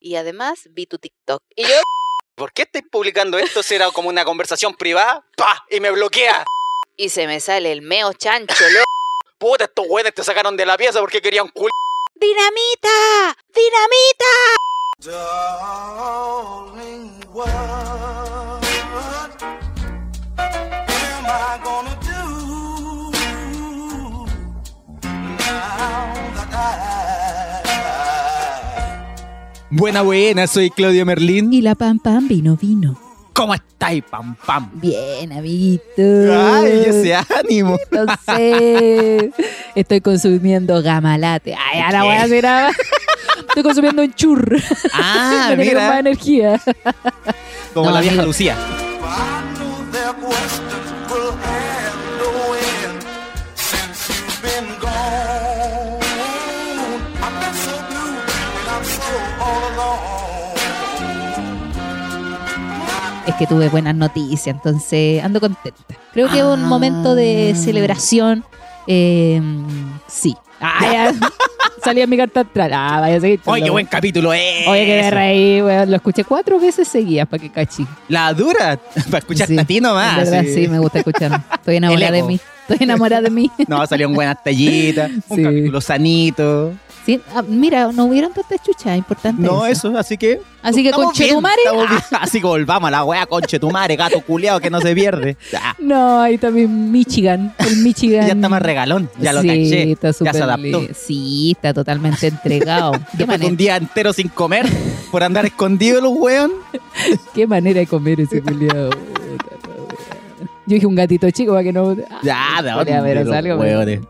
Y además vi tu TikTok. Y yo, ¿Por qué estáis publicando esto si era como una conversación privada? ¡Pa! Y me bloquea. y se me sale el meo chancho, loco. Puta, estos güeyes te sacaron de la pieza porque querían cul... ¡Dinamita! ¡Dinamita! Darling, Buena, buena, soy Claudio Merlín. Y la pam pam vino vino. ¿Cómo estáis, pam pam? Bien, amiguito. Ay, ese ánimo. No sé. Estoy consumiendo gamalate. Ay, ahora voy a hacer nada. Estoy consumiendo un churro. Ah, Me dieron más mira. energía. Como No, la vieja. Lucía. Que tuve buenas noticias, entonces ando contenta. Creo que es un Ah. momento de celebración. eh, sí. Ah. Salía mi carta astral. Ah, vaya a seguir. Oye, qué buen capítulo es. Oye, que me reí, weón. Lo escuché cuatro veces seguidas para que cachí. La dura. Para escucharte Sí, a ti nomás. en verdad, sí. sí. me gusta escuchar. Estoy enamorada de mí. Estoy enamorada de mí. No, salieron buenas tallitas. Un Sí. capítulo sanito. Sí, ah, mira, no hubieron tantas chuchas importantes. No, eso, así que. Así que estamos bien, conchetumare. estamos bien. Así que volvamos a la wea, conchetumare, gato culiao que no se pierde. No, ahí también Michigan. El Michigan. ya está más regalón. Ya lo sí, caché. Está ya se adaptó. Sí, está totalmente entregado. ¿Qué manera, un día entero sin comer por andar escondido los weón. qué manera de comer ese culiao. Yo dije un gatito chico para que no. Ya, de Podría haber los algo, weones.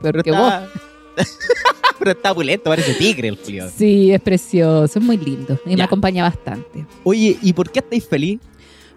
Pero- está- Pero está pulento, parece tigre el culiao. Sí, es precioso, es muy lindo y me acompaña bastante. Oye, ¿y por qué estáis feliz?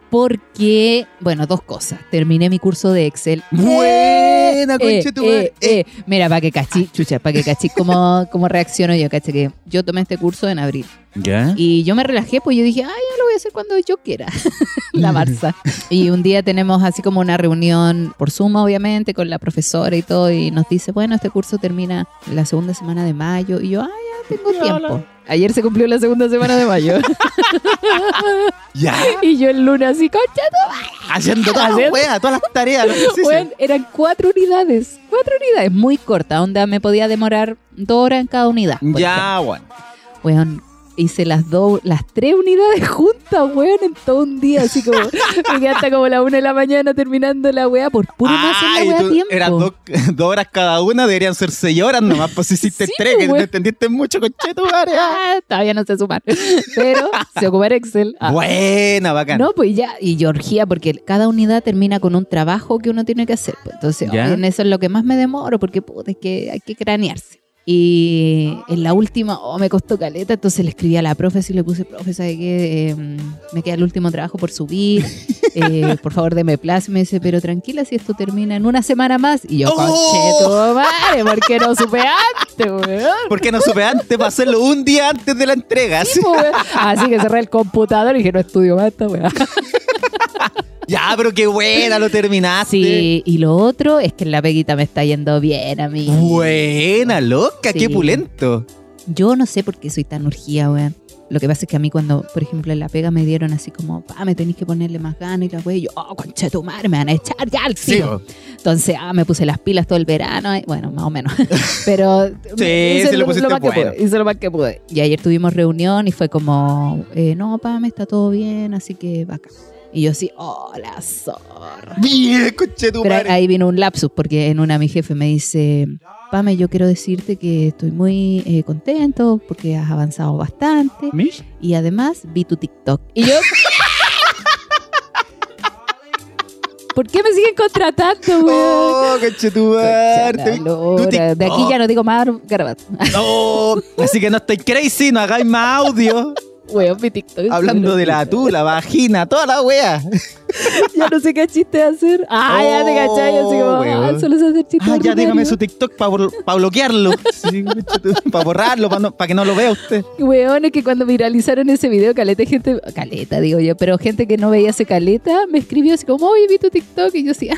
Porque, bueno, dos cosas. Terminé mi curso de Excel. Buena, Eh, madre. eh, eh. Mira, para que cachí, chucha, para que cachí cómo, cómo reacciono yo, caché que yo tomé este curso en abril. ¿Ya? Y yo me relajé, pues yo dije, ay, ya lo voy a hacer cuando yo quiera. la Marza. Y un día tenemos así como una reunión por Zoom, obviamente, con la profesora y todo, y nos dice, bueno, este curso termina la segunda semana de mayo. Y yo, ah, ya tengo tiempo. Ayer se cumplió la segunda semana de mayo. Ya. y yo el lunes así, concha, Haciendo todas las weas, todas las tareas. Weón, eran cuatro unidades. Cuatro unidades, muy corta, onda me podía demorar dos horas en cada unidad. Ya, bueno. ejemplo. Weón, hice las dos, las tres unidades juntas, weón, en todo un día, así como, me quedé hasta como la una de la mañana terminando la weá por puro no hacer la weá a tú- tiempo. Eran dos, dos horas cada una, deberían ser seis horas nomás, pues hiciste Sí, tres, que no entendiste mucho, concheto, madre. Ah, todavía no sé sumar. Pero se ocupar Excel. Ah. Buena, bacán. No, pues ya, y yo orgía porque cada unidad termina con un trabajo que uno tiene que hacer. pues. Entonces, Ya. en eso es lo que más me demoro, porque puta, es que hay que cranearse. Y en la última, oh, me costó caleta, entonces le escribí a la profe, y le puse, profe, ¿sabe qué? Eh, me queda el último trabajo por subir, eh, por favor deme plazo. Y me dice, pero tranquila, si esto termina en una semana más. Y yo, ¡Oh! concheto, madre, ¿por qué no supe antes, weón? ¿Por qué no supe antes para hacerlo un día antes de la entrega? Sí, pues, weón. Así que cerré el computador y dije, no estudio más esta weá. Ya, pero qué buena, lo terminaste. Sí, y lo otro es que en la peguita me está yendo bien a mí. Buena, loca, Sí. qué pulento. Yo no sé por qué soy tan urgida, weón. Lo que pasa es que a mí cuando, por ejemplo, en la pega me dieron así como, pa, me tenéis que ponerle más ganas y la wey, yo, oh, concha de tu madre, me van a echar ya al Sí, tiro. Entonces, ah, me puse las pilas todo el verano, y- bueno, más o menos. Pero hice sí, lo pusiste más que pude, hice lo más que pude. Y ayer tuvimos reunión y fue como, eh, no, pa, me está todo bien, así que vaca. Y yo así, oh, la zorra. Bien, conche tu Pero madre. ahí vino un lapsus porque en una mi jefe me dice, Pame, yo quiero decirte que estoy muy eh, contento porque has avanzado bastante ¿Mish? y además vi tu TikTok. Y yo... ¿Por qué me siguen contratando, weón? Oh, conche tu madre. Concha la Tu lora. De aquí ya no digo más garabato. Oh, así que no estoy crazy, no hagáis más audio. Weón, mi TikTok. Hablando de la tú, la vagina, toda la wea. Ya no sé qué chiste hacer. Ah, ya te cachai. Así como, Oh, weón. ah, solo sé hacer chistes. Ah, ya dígame su TikTok para bloquearlo. para borrarlo, para que no lo vea usted. Weón, es que cuando viralizaron ese video, caleta, gente, caleta digo yo, pero gente que no veía ese caleta me escribió así como, oye, vi tu TikTok. Y yo así, ah,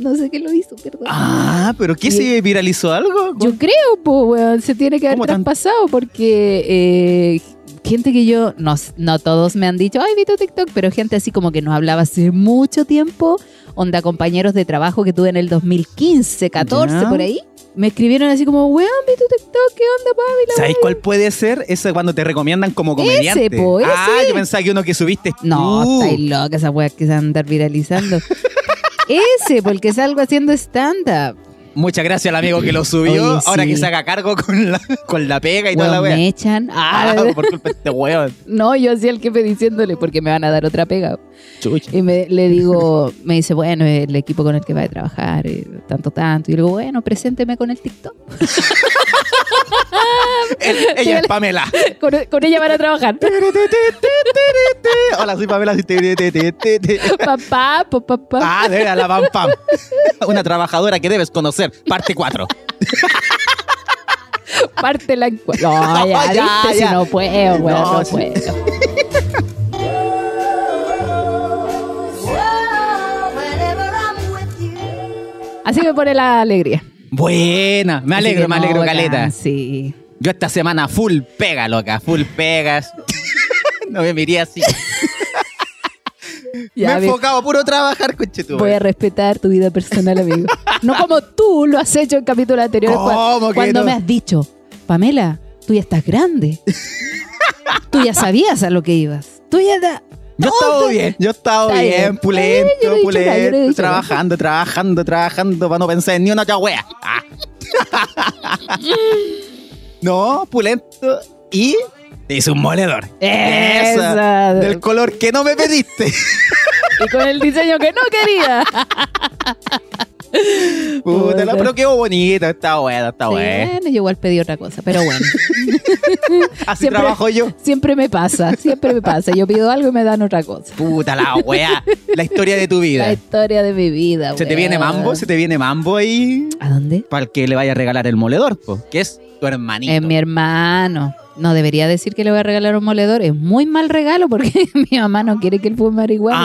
no sé qué lo hizo, perdón. Ah, pero ¿qué se viralizó algo? Yo creo, pues, weón, se tiene que haber ¿Cómo tan- traspasado porque eh, gente que yo, no, no todos me han dicho, ay, vi tu TikTok, pero gente así como que no hablaba hace mucho tiempo, onda compañeros de trabajo que tuve en el 2015, 14, Ya. por ahí, me escribieron así como, weón, vi tu TikTok, ¿qué onda, papi? La ¿Sabes weá". cuál puede ser? Ese cuando te recomiendan como comediante. po, ese. Ah, yo pensaba que uno que subiste No, tú. estáis loca, esas weas que se van a andar viralizando. Ese, porque salgo haciendo stand-up. Muchas gracias al amigo que lo subió. Oye, Ahora sí. que se haga cargo con la, con la pega y toda la wea. me echan. Ah, Ah, por culpa de este weón. no, yo hacía el jefe diciéndole, porque me van a dar otra pega. Chucha. Y me, le digo, me dice, bueno, el equipo con el que va a trabajar, eh, tanto, tanto. Y le digo, bueno, presénteme con el TikTok. El- ella es Pamela. Con, con ella van a trabajar. Hola, soy Pamela. Papá, pa, pa, pa. Ah, de la pam pam. Una trabajadora que debes conocer. Parte 4. parte la encue- No, ya, Ya, viste, ya. si no puedo, weón, No, no, sí. puedo. Así me pone la alegría. Buena. Me alegro, me alegro, caleta. Sí. Yo esta semana full pega, loca. Full pegas. no me miré así. Ya, me he enfocado a puro trabajar, conche tu Voy a respetar tu vida personal, amigo. No como tú lo has hecho en capítulos anteriores. cua- ¿Cómo que cuando no? me has dicho, Pamela, tú ya estás grande. tú ya sabías a lo que ibas. Tú ya... da- Yo estaba te- bien, yo estaba Está bien, bien. pulento, no he nada, no he pulento, trabajando, trabajando, trabajando, para no pensar en ni una wea. Ah. no, pulento y te hice un moledor. Esa. Del color que no me pediste. Y con el diseño que no quería. Puta, la- pero quedó bonito, está bueno, está Sí, bueno. yo igual pedí otra cosa, pero bueno. Así siempre- trabajo yo. Siempre me pasa, siempre me pasa. Yo pido algo y me dan otra cosa. Puta la wea, la historia de tu La vida. historia de mi vida. ¿Se te viene mambo? ¿Se te viene mambo ahí? ¿A dónde? Para el que le vaya a regalar el moledor, po, que es tu hermanito. Es mi hermano. No debería decir que le voy a regalar un moledor. Es muy mal regalo porque mi mamá no quiere que él fume marihuana.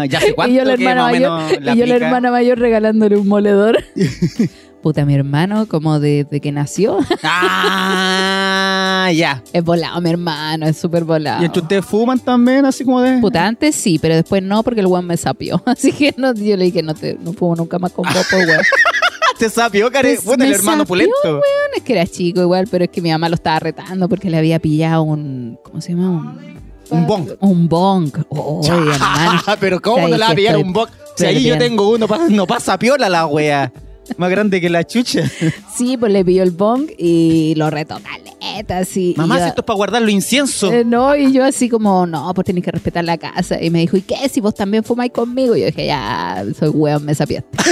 Ah, ya sé entonces- cuánto y yo la que hermana más o mayor, y yo la aplica. hermana mayor regalándole un moledor. Puta, mi hermano, como desde que nació, Ah, ya. es volado, mi hermano, es súper volado. ¿Y entre ustedes fuman también, así como de...? Puta, antes sí, pero después no, porque el weón me sapió. Así que no, yo le dije, no, te, no fumo nunca más con vos, weón. Te sapió, care. Pues Bueno, el me hermano sapió, pulento. Bueno, es que era chico igual, pero es que mi mamá lo estaba retando porque le había pillado un. ¿Cómo se llama? Un, Un bong. Un bong. Oh, hermano. Pero ¿cómo no le va a pillar un box? Si ahí yo tengo uno, no pasa piola la wea. Más grande que la chucha. Sí, pues le pilló el bong y lo retó caleta, así. Mamá, yo- si esto es para guardarlo incienso. Eh, no, y yo así como, no, pues tenés que respetar la casa. Y me dijo, ¿y qué? Si vos también fumáis conmigo. Y yo dije, ya, soy weón, me sapiaste.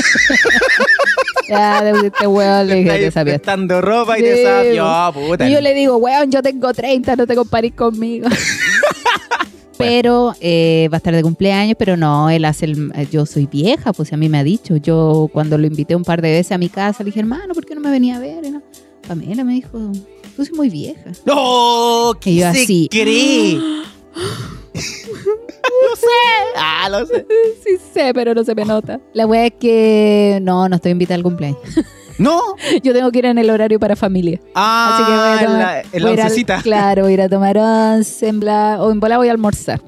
ya, de este weón le dije, te sapiaste. prestando ropa y te Sí, sapió, puta. Y yo le digo, weón, yo tengo 30, no te comparís conmigo. pero eh, va a estar de cumpleaños, pero no, él hace el... eh, Yo soy vieja, pues a mí me ha dicho. Yo cuando lo invité un par de veces a mi casa, le dije, hermano, ¿por qué no me venía a ver? No. Pamela me dijo, tú soy muy vieja. ¡No! ¿Qué Y yo se así. cree? Lo sé. Ah, lo sé. Sí sé, pero no se me nota. La wea es que no, no estoy invitada al cumpleaños. ¿No? Yo tengo que ir en el horario para familia. Ah, Así que voy a en la, en la a oncecita. claro, voy a ir a tomar once, en bla, o en bola voy a almorzar.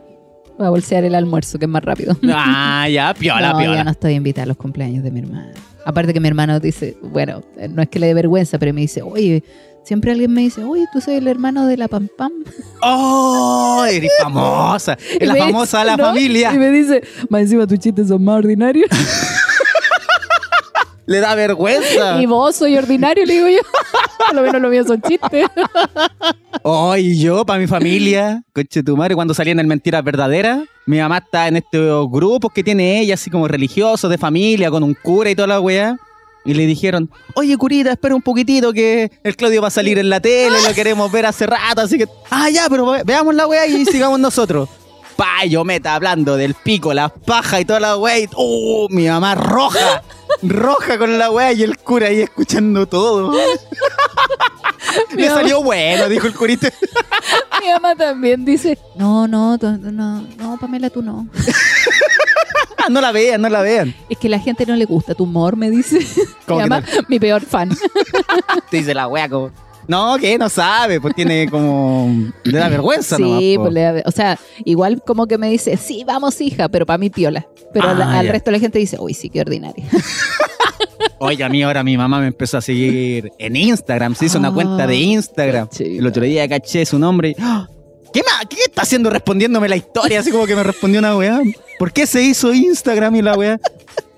Voy a bolsear el almuerzo, que es más rápido. Ah, ya, piola, no, piola. yo no estoy invitada a los cumpleaños de mi hermano. Aparte que mi hermano dice, bueno, no es que le dé vergüenza, pero me dice, oye, siempre alguien me dice, oye, tú soy el hermano de la Pam Pam. ¡Oh! Eres famosa. Es la famosa de la familia. Y me dice, más encima tus chistes son más ordinarios. Le da vergüenza. y vos soy ordinario, le digo yo. Por lo menos lo mío son chistes. Oh, y yo, para mi familia, coche tu madre, cuando salí en el Mentiras Verdaderas, mi mamá está en estos grupos que tiene ella, así como religiosos, de familia, con un cura y toda la weá. Y le dijeron, oye, curita, espera un poquitito que el Claudio va a salir en la tele, lo queremos ver hace rato, así que, ah, ya, pero ve- veamos la weá y sigamos nosotros. Pa, yo meta hablando del pico, las pajas y toda la weá, y, uh, mi mamá roja, roja con la weá y el cura ahí escuchando todo. Me mamá- salió bueno, dijo el curita. Mi mamá también dice, no, no, tú- no, no, Pamela, tú no. Ah, no la vean, no la vean. Es que la gente no le gusta tu humor, me dice. ¿Cómo Mi que mamá, mi peor fan. Te dice la wea como. No, que no sabe, pues tiene como. Le da vergüenza, nomás, Sí, po. pues le da- o sea, igual como que me dice, sí, vamos hija, pero para mí piola. Pero Ah, la- al ya. resto de la gente dice, uy, sí, qué ordinaria. Oye, a mí ahora mi mamá me empezó a seguir en Instagram. Se hizo una Ah, cuenta de Instagram. qué chido. El otro día caché su nombre. y, ¡ah! ¿Qué, ma- ¿Qué está haciendo respondiéndome la historia? Así como que me respondió una weá. ¿Por qué se hizo Instagram y la weá?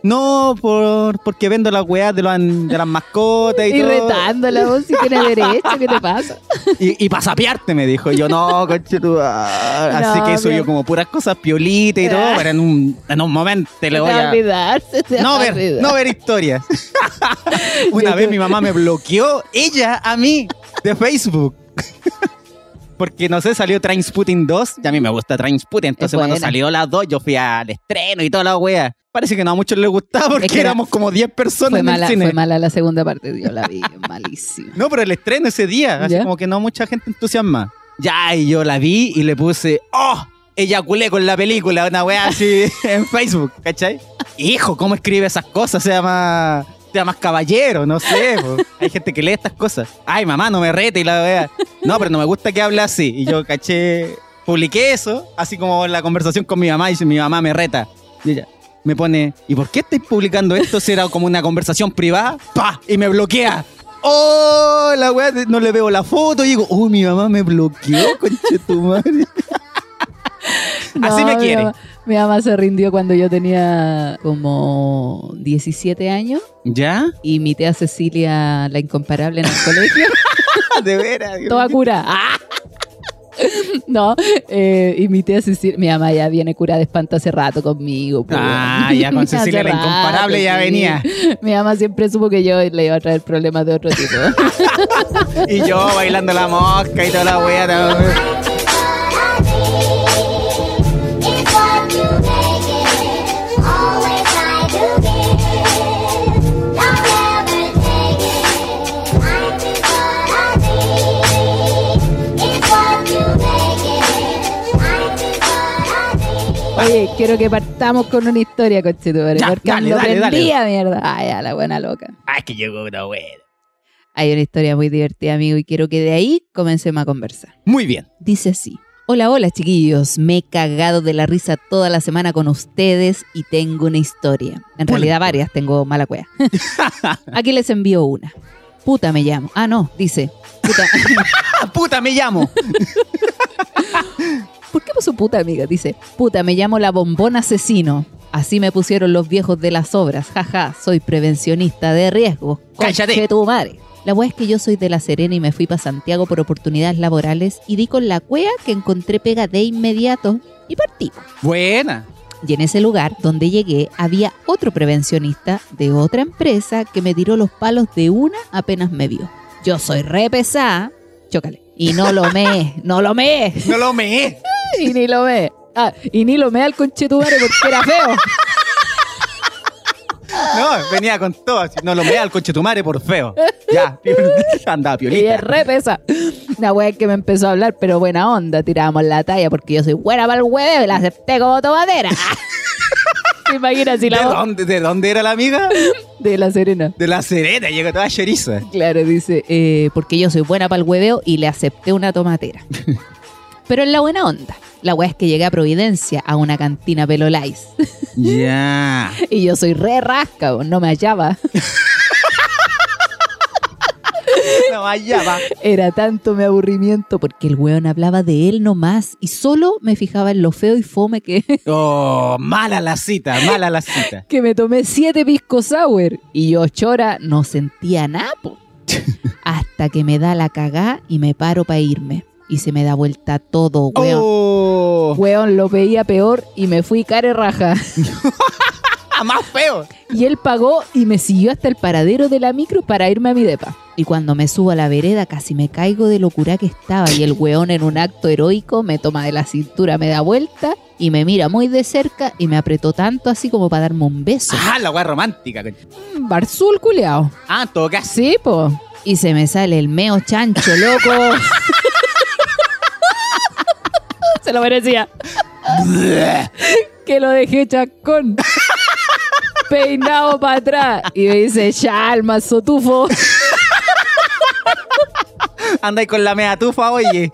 No, por, porque vendo las weas de, los- de las mascotas y, Y todo. retándola, vos si tiene derecho, ¿qué te pasa? Y, y para sapearte, me dijo. Yo, no, coche Así que eso yo como puras cosas piolitas y todo, pero en un, en un momento le te voy va a olvidar, No a ver, olvidar. no ver historias. Una Yo vez creo- mi mamá me bloqueó, ella a mí, de Facebook. Porque no sé, salió Trainspotting 2. Y a mí me gusta Trainspotting. Entonces, Es cuando salió las dos, yo fui al estreno y toda la wea. Parece que no a muchos les gustaba porque Es que era- éramos como 10 personas Fue en mala, el cine. fue mala la segunda parte, yo la vi, malísima. No, pero el estreno ese día, así como que no mucha gente entusiasma. Ya, y yo la vi y le puse, ¡oh! Eyaculé con la película, una weá así en Facebook, ¿cachai? Hijo, ¿cómo escribe esas cosas? Sea más, sea más caballero, no sé. po. Hay gente que lee estas cosas. Ay, mamá, no me rete y la weá. No, pero no me gusta que hable así. Y yo caché, publiqué eso, así como la conversación con mi mamá, y dice, mi mamá me reta. Y ella me pone, ¿y por qué estáis publicando esto si era como una conversación privada? ¡Pah! Y me bloquea. ¡Oh! La weá, no le veo la foto y digo, ¡oh, mi mamá me bloqueó, conche tu madre! Así me mi quiere. mamá- Mi mamá se rindió cuando yo tenía como 17 años. ¿Ya? Y mi tía Cecilia, la incomparable en el colegio, De veras. toda cura. ¡Ah! No, eh, y mi tía Cecilia, mi mamá ya viene cura de espanto hace rato conmigo. pues. Ah, ya con Cecilia la rato, incomparable ya sí. venía. Mi mamá siempre supo que yo le iba a traer problemas de otro tipo. Y yo bailando la mosca y toda la weá. Oye, quiero que partamos con una historia, conchetumare, porque dale, dale, dale. prendida, mierda. Ay, a la buena loca. Ay, que llegó una weá. Hay una historia muy divertida, amigo, y quiero que de ahí comencemos a conversar. Muy bien. Dice así. Hola, hola chiquillos, me he cagado de la risa toda la semana con ustedes y tengo una historia. En realidad varias, tengo mala cueva. Aquí les envío una. Puta me llamo. Ah, no, dice. Puta. ¡Ah, puta, me llamo! ¿Por qué puso puta, amiga? Dice, puta, me llamo la bombón asesino. Así me pusieron los viejos de las obras. Jaja, soy prevencionista de riesgos. Cállate. Tu madre. La weá es que yo soy de La Serena y me fui para Santiago por oportunidades laborales y di con la cuea que encontré pega de inmediato y partí. Buena. Y en ese lugar donde llegué había otro prevencionista de otra empresa que me tiró los palos de una apenas me vio. Yo soy re pesada, chócale. Y no lo me, no lo me. No lo meé. Y ni lo ve. Ah, y ni lo me al conchetumare porque era feo. No, venía con todo. así, No lo meé al coche tu madre por feo. Ya. Andaba Y piolita. es re pesa. Una wea que me empezó a hablar, pero buena onda. Tirábamos la talla porque yo soy buena para el hueveo y la acepté como tomatera. ¿Te imaginas si ¿De la voz dónde, ¿De dónde era la amiga? de la Serena? De la Serena, llegó toda choriza. Claro, dice, eh, porque yo soy buena para el hueveo y le acepté una tomatera. Pero en la buena onda. La wea es que llegué a Providencia a una cantina pelolais. Ya. y yo soy re rasca, no me hallaba. No vaya, va. Era tanto mi aburrimiento porque el weón hablaba de él nomás y solo me fijaba en lo feo y fome que, Oh, mala la cita, mala la cita. que me tomé siete pisco sour y yo chora no sentía nada. Hasta que me da la cagá y me paro para irme. Y se me da vuelta todo, weón. Oh, Weón, lo veía peor y me fui care raja. ah, más feo. Y él pagó y me siguió hasta el paradero de la micro para irme a mi depa. Y cuando me subo a la vereda casi me caigo de locura que estaba y el weón en un acto heroico me toma de la cintura, me da vuelta y me mira muy de cerca y me apretó tanto así como para darme un beso. Ah, la weá romántica. Mm, Barzul culeado. Ah, toca. Sí, po. Y se me sale el meo chancho, loco. se lo merecía. que lo dejé chacón. Peinado para atrás. Y me dice, ya, alma sotufo. Andáis con la mea tufa, oye.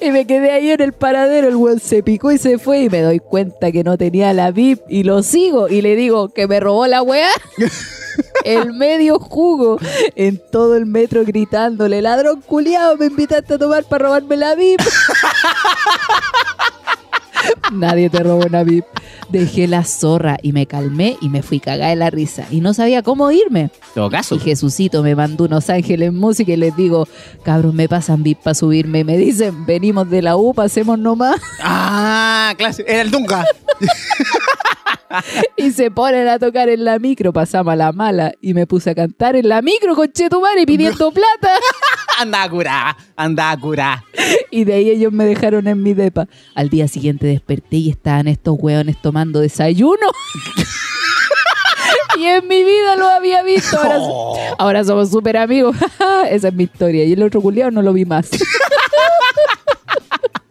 Y me quedé ahí en el paradero, el weón se picó y se fue y me doy cuenta que no tenía la VIP y lo sigo y le digo que me robó la weá. El medio jugo en todo el metro gritándole, ladrón culiado, me invitaste a tomar para robarme la VIP. Nadie te robó una VIP. Dejé la zorra y me calmé y me fui cagada de la risa. Y no sabía cómo irme. En todo caso. Y Jesucito me mandó unos ángeles música y les digo, cabros, me pasan VIP para subirme. Y me dicen, venimos de la U, pasemos nomás. Ah, clase. Era el Dunga. Y se ponen a tocar en la micro, pasamos a la mala. Y me puse a cantar en la micro con Chetumare pidiendo plata. Anda a curar. Anda a curar. Y de ahí ellos me dejaron en mi depa. Al día siguiente desperté y estaban estos hueones tomando desayuno. y en mi vida lo había visto. Ahora, ahora somos súper amigos. Esa es mi historia. Y el otro culiao no lo vi más.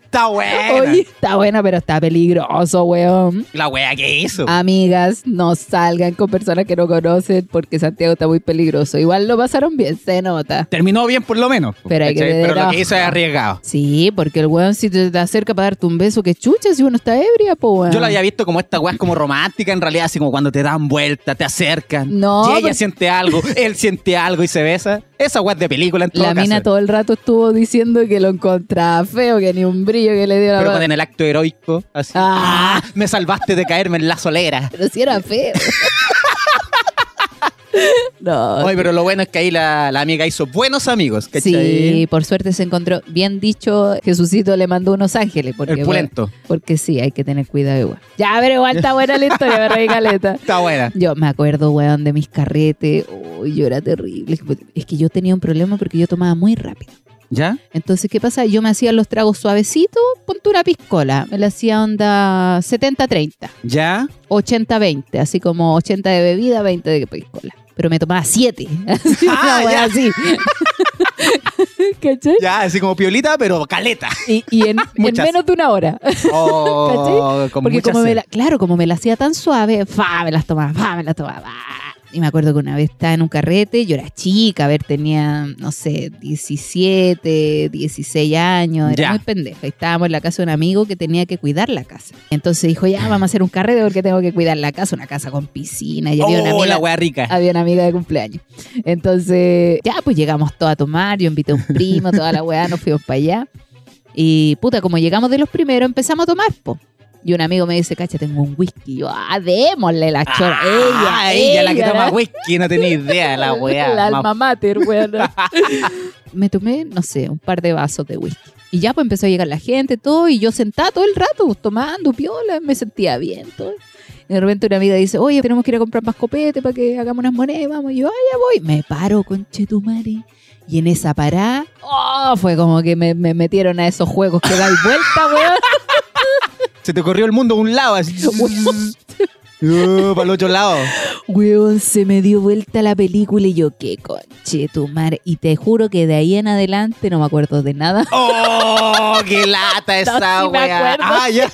Está buena. Oye, está buena, pero está peligroso, weón. La wea que hizo. Amigas, no salgan con personas que no conocen porque Santiago está muy peligroso. Igual lo pasaron bien, se nota. Terminó bien por lo menos. Pero hay que ¿cachai? Pero lo que hizo es arriesgado. Sí, porque el weón si te, acerca para darte un beso, que chucha si uno está ebria, po weón. Yo la había visto como esta weá como romántica, en realidad, así como cuando te dan vuelta, te acercan. No, Y ella siente algo, él siente algo y se besa. Esa weá es de película en todo La mina caso. todo el rato estuvo diciendo que lo encontraba feo, que ni un brillo que le dio la Pero con en el acto heroico, así. Ah. Ah, me salvaste de caerme en la solera. Pero si era feo. no. Oye, pero lo bueno es que ahí la, la amiga hizo buenos amigos, ¿cachai? Sí, por suerte se encontró. Bien dicho, Jesucito le mandó unos ángeles. Porque, El pulento. bueno, porque sí, hay que tener cuidado igual. Ya, pero igual está buena la historia, me reí caleta. Está buena. Yo me acuerdo, weón, de mis carretes. Uy, yo era terrible. Es que yo tenía un problema porque yo tomaba muy rápido. ¿Ya? Entonces, ¿qué pasa? Yo me hacía los tragos suavecitos, ponte una piscola. Me la hacía onda 70-30, ¿Ya? 80-20, así como 80 de bebida, 20 de piscola. Pero me tomaba 7. Así, Ah, ya. así. ¿Cachai? Ya, así como piolita, pero caleta. Y, y en, en menos de una hora. Oh, con Porque como me la, claro, como me la hacía tan suave, fa, me las tomaba, fa, me las tomaba. fa. Y me acuerdo que una vez estaba en un carrete, yo era chica, a ver, tenía, no sé, 17, 16 años, era Ya. muy pendeja. Estábamos en la casa de un amigo que tenía que cuidar la casa. Entonces dijo, ya, vamos a hacer un carrete porque tengo que cuidar la casa, una casa con piscina. Y había una Oh, amiga, la weá rica. había una amiga de cumpleaños. Entonces, ya, pues llegamos todos a tomar, yo invité a un primo, toda la weá, nos fuimos para allá. Y puta, como llegamos de los primeros, empezamos a tomar, po. Y un amigo me dice, cacha, tengo un whisky. Yo, ah, démosle la chora. Ah, ella, ella, la que toma whisky, no tenía idea de la weá. La alma mater, weón. me tomé, no sé, un par de vasos de whisky. Y ya pues empezó a llegar la gente, todo, y yo sentada todo el rato, pues, tomando piola, me sentía bien, todo. Y de repente una amiga dice, oye, tenemos que ir a comprar más copete para que hagamos unas monedas, vamos. Y yo, ah, ya voy. Me paro, con Chetumare. Y en esa parada, oh, fue como que me, me metieron a esos juegos que dais vuelta, weón. Se te corrió el mundo a un lado, así. Uh, para el otro lado. Weón, se me dio vuelta la película y yo, qué conche tu madre. Y te juro que de ahí en adelante no me acuerdo de nada. ¡Oh, qué lata esa sí me weá! acuerdo. Ah, ya.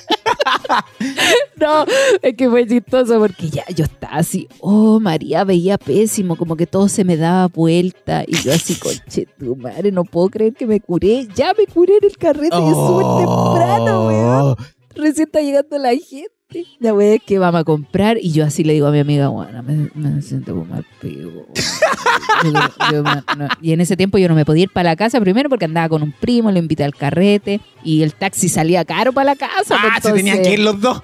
No, es que fue chistoso porque ya yo estaba así, oh María, veía pésimo, como que todo se me daba vuelta. Y yo así, conche tu madre, no puedo creer que me curé. Ya me curé en el carrete, es súper temprano, weón. Recién está llegando la gente. La wea es que vamos a comprar y yo así le digo a mi amiga, bueno, me, me siento como. Yo- yo no. Y en ese tiempo yo no me podía ir para la casa primero porque andaba con un primo, lo invité al carrete y el taxi salía caro para la casa. Ah, pues, se tenían que ir los dos.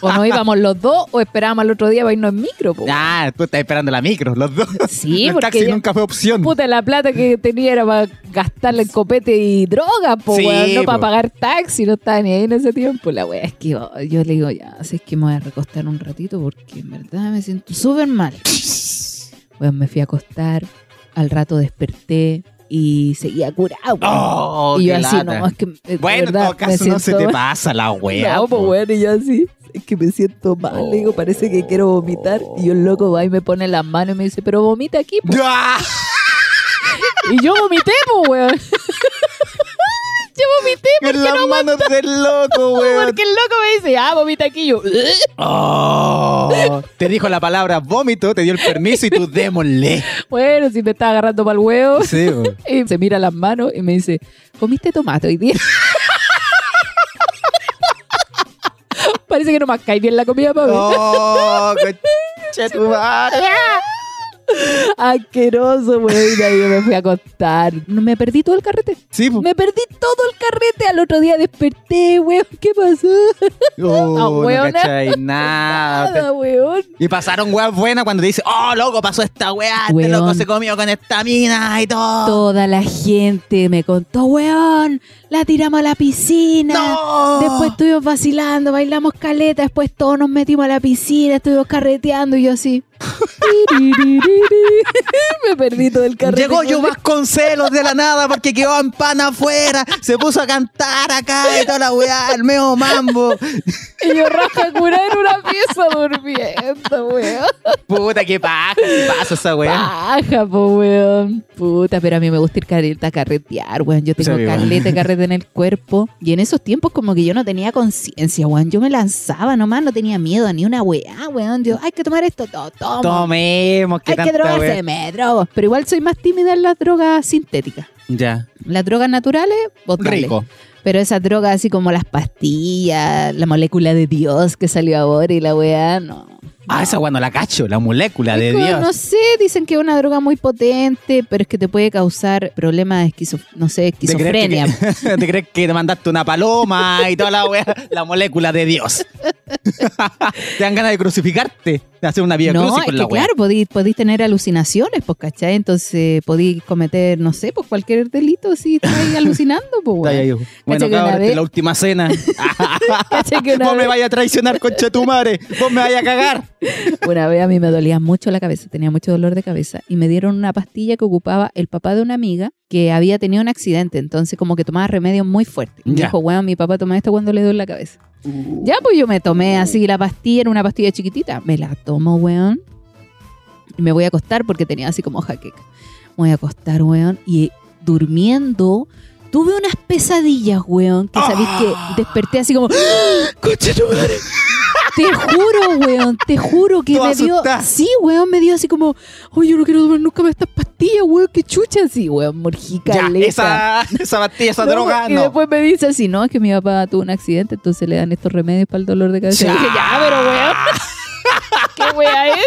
O no íbamos los dos o esperábamos al otro día para irnos en micro. po. Ah, tú estás esperando la micro, los dos. Sí, el porque taxi nunca fue opción. Puta, la plata que tenía era para gastarle en copete y droga, po, Sí, weón, no para pagar taxi, no estaba ni ahí en ese tiempo. La wea es que yo, yo le digo, ya, así es que me voy a recostar un ratito porque en verdad me siento súper mal. Bueno, me fui a acostar, al rato desperté y seguía curado. Oh, y yo así, lata. no, es que eh, Bueno, en todo caso no se te pasa la weá. no, pues bueno, y yo así, es que me siento mal, le digo, parece que quiero vomitar. Y el loco va y me pone las manos y me dice, pero vomita aquí, po". Y yo vomité, pues, weón. vomité porque En las no manos del loco, weón. Porque el loco me dice, ah, vomita aquí yo. Oh, te dijo la palabra vómito, te dio el permiso y tú démosle. Bueno, si me está agarrando para el huevo. Sí, weón. Y se mira las manos y me dice, ¿comiste tomate hoy día? Parece que no me cae bien la comida mí. Oh, concha tu madre. Asqueroso, weón. Y ahí yo me fui a acostar. No, Me perdí todo el carrete. Sí, po. Me perdí todo el carrete. Al otro día desperté, weón. ¿Qué pasó? Oh, Ah, no cachai nada. Nada, weón. Y pasaron weas buenas cuando te dice, oh, loco, pasó esta wea, este loco se comió con esta mina y todo. Toda la gente me contó, weón, la tiramos a la piscina. ¡No! Después estuvimos vacilando, bailamos caleta, después todos nos metimos a la piscina, estuvimos carreteando y yo así. me perdí todo el carrete. Llegó yo Vasconcelos de la nada porque quedó en pan afuera, se puso a cantar acá y toda la weá, el meo mambo. Y yo raja curada en una pieza durmiendo, weón. Puta, qué paja, qué pasa esa weá. Baja, po, weón. Puta, pero a mí me gusta ir careta a carretear, weón. Yo tengo Sí, weón. carrete en el cuerpo. Y en esos tiempos como que yo no tenía conciencia, weón. Yo me lanzaba nomás, no tenía miedo a ni una weá, weón. Yo, hay que tomar esto, todo, tomo. Tomemos, que Hay que tanta drogarse, weá. me drogo. Pero igual soy más tímida en las drogas sintéticas. Ya, Las drogas naturales, botarle. rico. Pero esas drogas así como las pastillas, la molécula de Dios que salió ahora y la weá, no. Ah, esa weá no la cacho, la molécula de Dios. No sé, dicen que es una droga muy potente, pero es que te puede causar problemas de esquizo, no sé, ¿Te crees, esquizofrenia. que, ¿Te crees que te mandaste una paloma y toda la weá? La molécula de Dios. te dan ganas de crucificarte, de hacer una vida No, es con que la weá. claro, podéis, podéis tener alucinaciones, pues, ¿cachai? Entonces podéis cometer, no sé, pues cualquier delito si estáis alucinando, pues, weón. Bueno, cabrón, esta es la última cena. Vos me vayas a traicionar, concha tu madre. Vos me vayas a cagar. Una vez a mí me dolía mucho la cabeza, tenía mucho dolor de cabeza y me dieron una pastilla que ocupaba el papá de una amiga que había tenido un accidente, entonces como que tomaba remedios muy fuertes. Y dijo, weón, mi papá toma esto cuando le duele la cabeza. Ya, pues yo me tomé así la pastilla, era una pastilla chiquitita, me la tomo, weón, y me voy a acostar porque tenía así como jaqueca. Me voy a acostar, weón, y durmiendo... Tuve unas pesadillas, weón, que sabéis que desperté así como, ¡Ah! ¡Concha tu madre! Te juro, weón, te juro que me dio. Sí, weón, me dio así como, oye, yo no quiero tomar nunca más estas pastillas, weón, qué chucha. Sí, weón, morjica, esa, esa pastilla, esa droga, Y no. después me dice así, no, es que mi papá tuvo un accidente, entonces le dan estos remedios para el dolor de cabeza. Y Ya. dije, ya, pero weón, ¿qué wea es?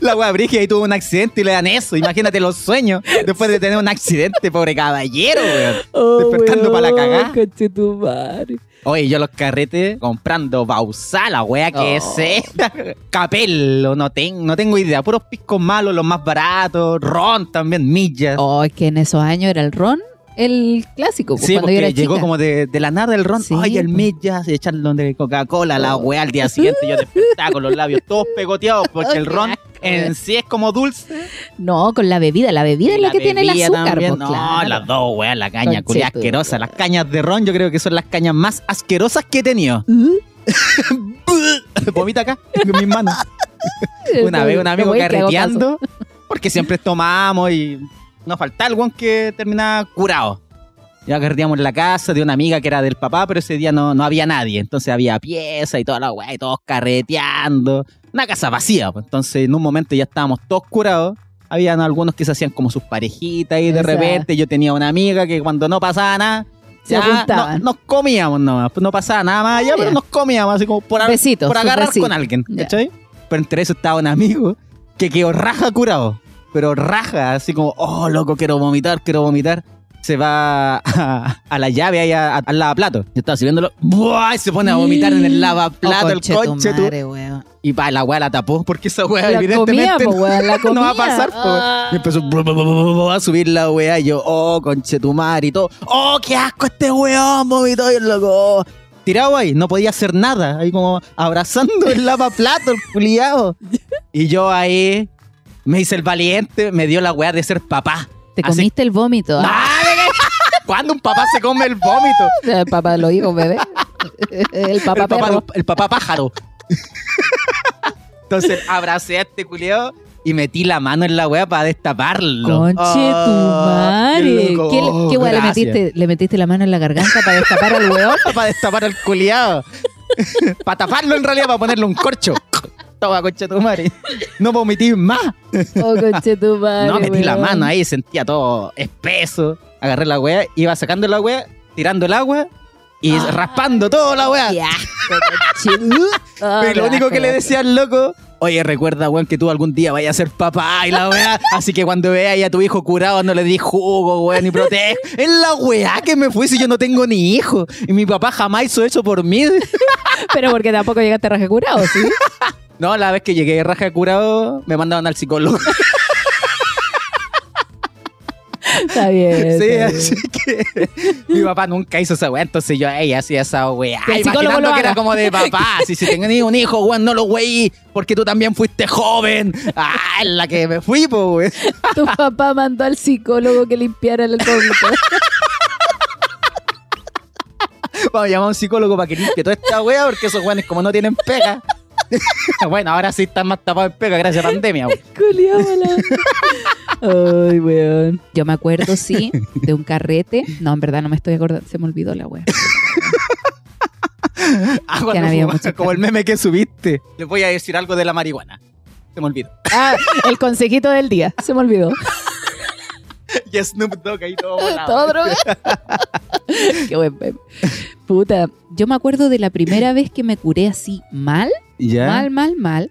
La wea brigia y tuvo un accidente y le dan eso. Imagínate los sueños después de tener un accidente, pobre caballero, weón. Oh, Despertando pa' la conchetumare. Oye, yo los carretes comprando Bausá, la wea que Oh. es esa. Capello, no, ten- no tengo idea. Puros piscos malos, los más baratos. Ron también, millas. Oh, es que en esos años era el ron el clásico, pues, Sí, cuando porque yo era llegó chica. como de, de la nada el ron. Sí, Ay, el pues. millas, echarlo de Coca-Cola, la Oh. weá al día siguiente. Yo despertaba con los labios todos pegoteados porque el ron en sí es como dulce. No, con la bebida, la bebida es la, que tiene el azúcar, pues, No, claro. las dos, weá, la caña, culia asquerosa. Las cañas de ron yo creo que son las cañas más asquerosas que he tenido. Vomita acá, en mis manos. Una vez un amigo carreteando, porque siempre tomamos y nos faltaba algún que terminaba curado. Ya carreteamos en la casa de una amiga que era del papá, pero ese día no, no había nadie. Entonces había pieza y toda la weá, y todos carreteando. Una casa vacía, pues. Entonces en un momento ya estábamos todos curados. Habían algunos que se hacían como sus parejitas y de repente yo tenía una amiga que cuando no pasaba nada, Se ya no- nos comíamos nomás. No pasaba nada más allá, Ah, pero ya. nos comíamos así como por, a- Besitos, por agarrar con alguien, Ya. ¿cachai? Pero entre eso estaba un amigo que quedó raja curado. Pero raja, así como, oh, loco, quiero vomitar, quiero vomitar. Se va a, a la llave ahí a- a- al lavaplato. Yo estaba sirviéndolo, ¡buah! y se pone a vomitar en el lavaplato, Oh, el coche, tú. conchetumare, weón. Y pa, la weá la tapó porque esa weá evidentemente comía, po, weón, la no va a pasar. po. Ah. Y empezó blu, blu, blu, blu, blu, a subir la weá y yo, oh, conchetumar y todo. Oh, qué asco este weón, vomitó y el loco. Tirado ahí, no podía hacer nada. Ahí como abrazando el lavaplato, el culiado. Y yo ahí me hice el valiente, me dio la weá de ser papá. Te Así- comiste el vómito. ¡Ah! ¿Cuándo un papá se come el vómito? El papá lo dijo, bebé. El papá el, papá, perro. el papá pájaro. Entonces abracé a este culiado y metí la mano en la weá para destaparlo. Conche tu Ah, madre. qué. ¿Qué, Oh, qué weá le gracias. metiste? ¿Le metiste la mano en la garganta para destapar al weón? para destapar al culiado. para taparlo en realidad, para ponerle un corcho. Concha tu madre. No vomití más. Oh, conche tu madre. no, metí la mano ahí, sentía todo espeso. Agarré la weá, iba sacando la weá, tirando el agua y Ah. raspando toda la weá. Conche. Ah, Pero lo único que le decía al loco, oye, recuerda, weón, que tú algún día vayas a ser papá y la weá. Así que cuando veas a tu hijo curado, no le di jugo, weón, ni protege. Es la weá que me fui si yo no tengo ni hijo. Y mi papá jamás hizo eso por mí. Pero porque tampoco llegaste raja curado, ¿sí? No, la vez que llegué raja curado, me mandaban al psicólogo. Está bien. Sí, está bien. así que mi papá nunca hizo esa weá, entonces yo ella hacía esa weá. El psicólogo Imaginando que era como de papá. Si se tenía un hijo, weón, no lo weí, porque tú también fuiste joven. Ah, en la que me fui, pues, weón. Tu papá mandó al psicólogo que limpiara el cómputo. Vamos a llamar a un psicólogo para que limpie toda esta wea, porque esos weones como no tienen pega. bueno, ahora sí están más tapados en pega gracias a la pandemia. weón. Ay, weón. Yo me acuerdo, sí, de un carrete. No, en verdad no me estoy acordando. Se me olvidó la wea. Ah, como el meme que subiste. Les voy a decir algo de la marihuana. Se me olvidó. Ah, el consejito del día. Se me olvidó. Y Snoop Dogg ahí todo volado. Todo droga. Qué buen meme. Puta, yo me acuerdo de la primera vez que me curé así mal, ¿Ya? mal, mal, mal.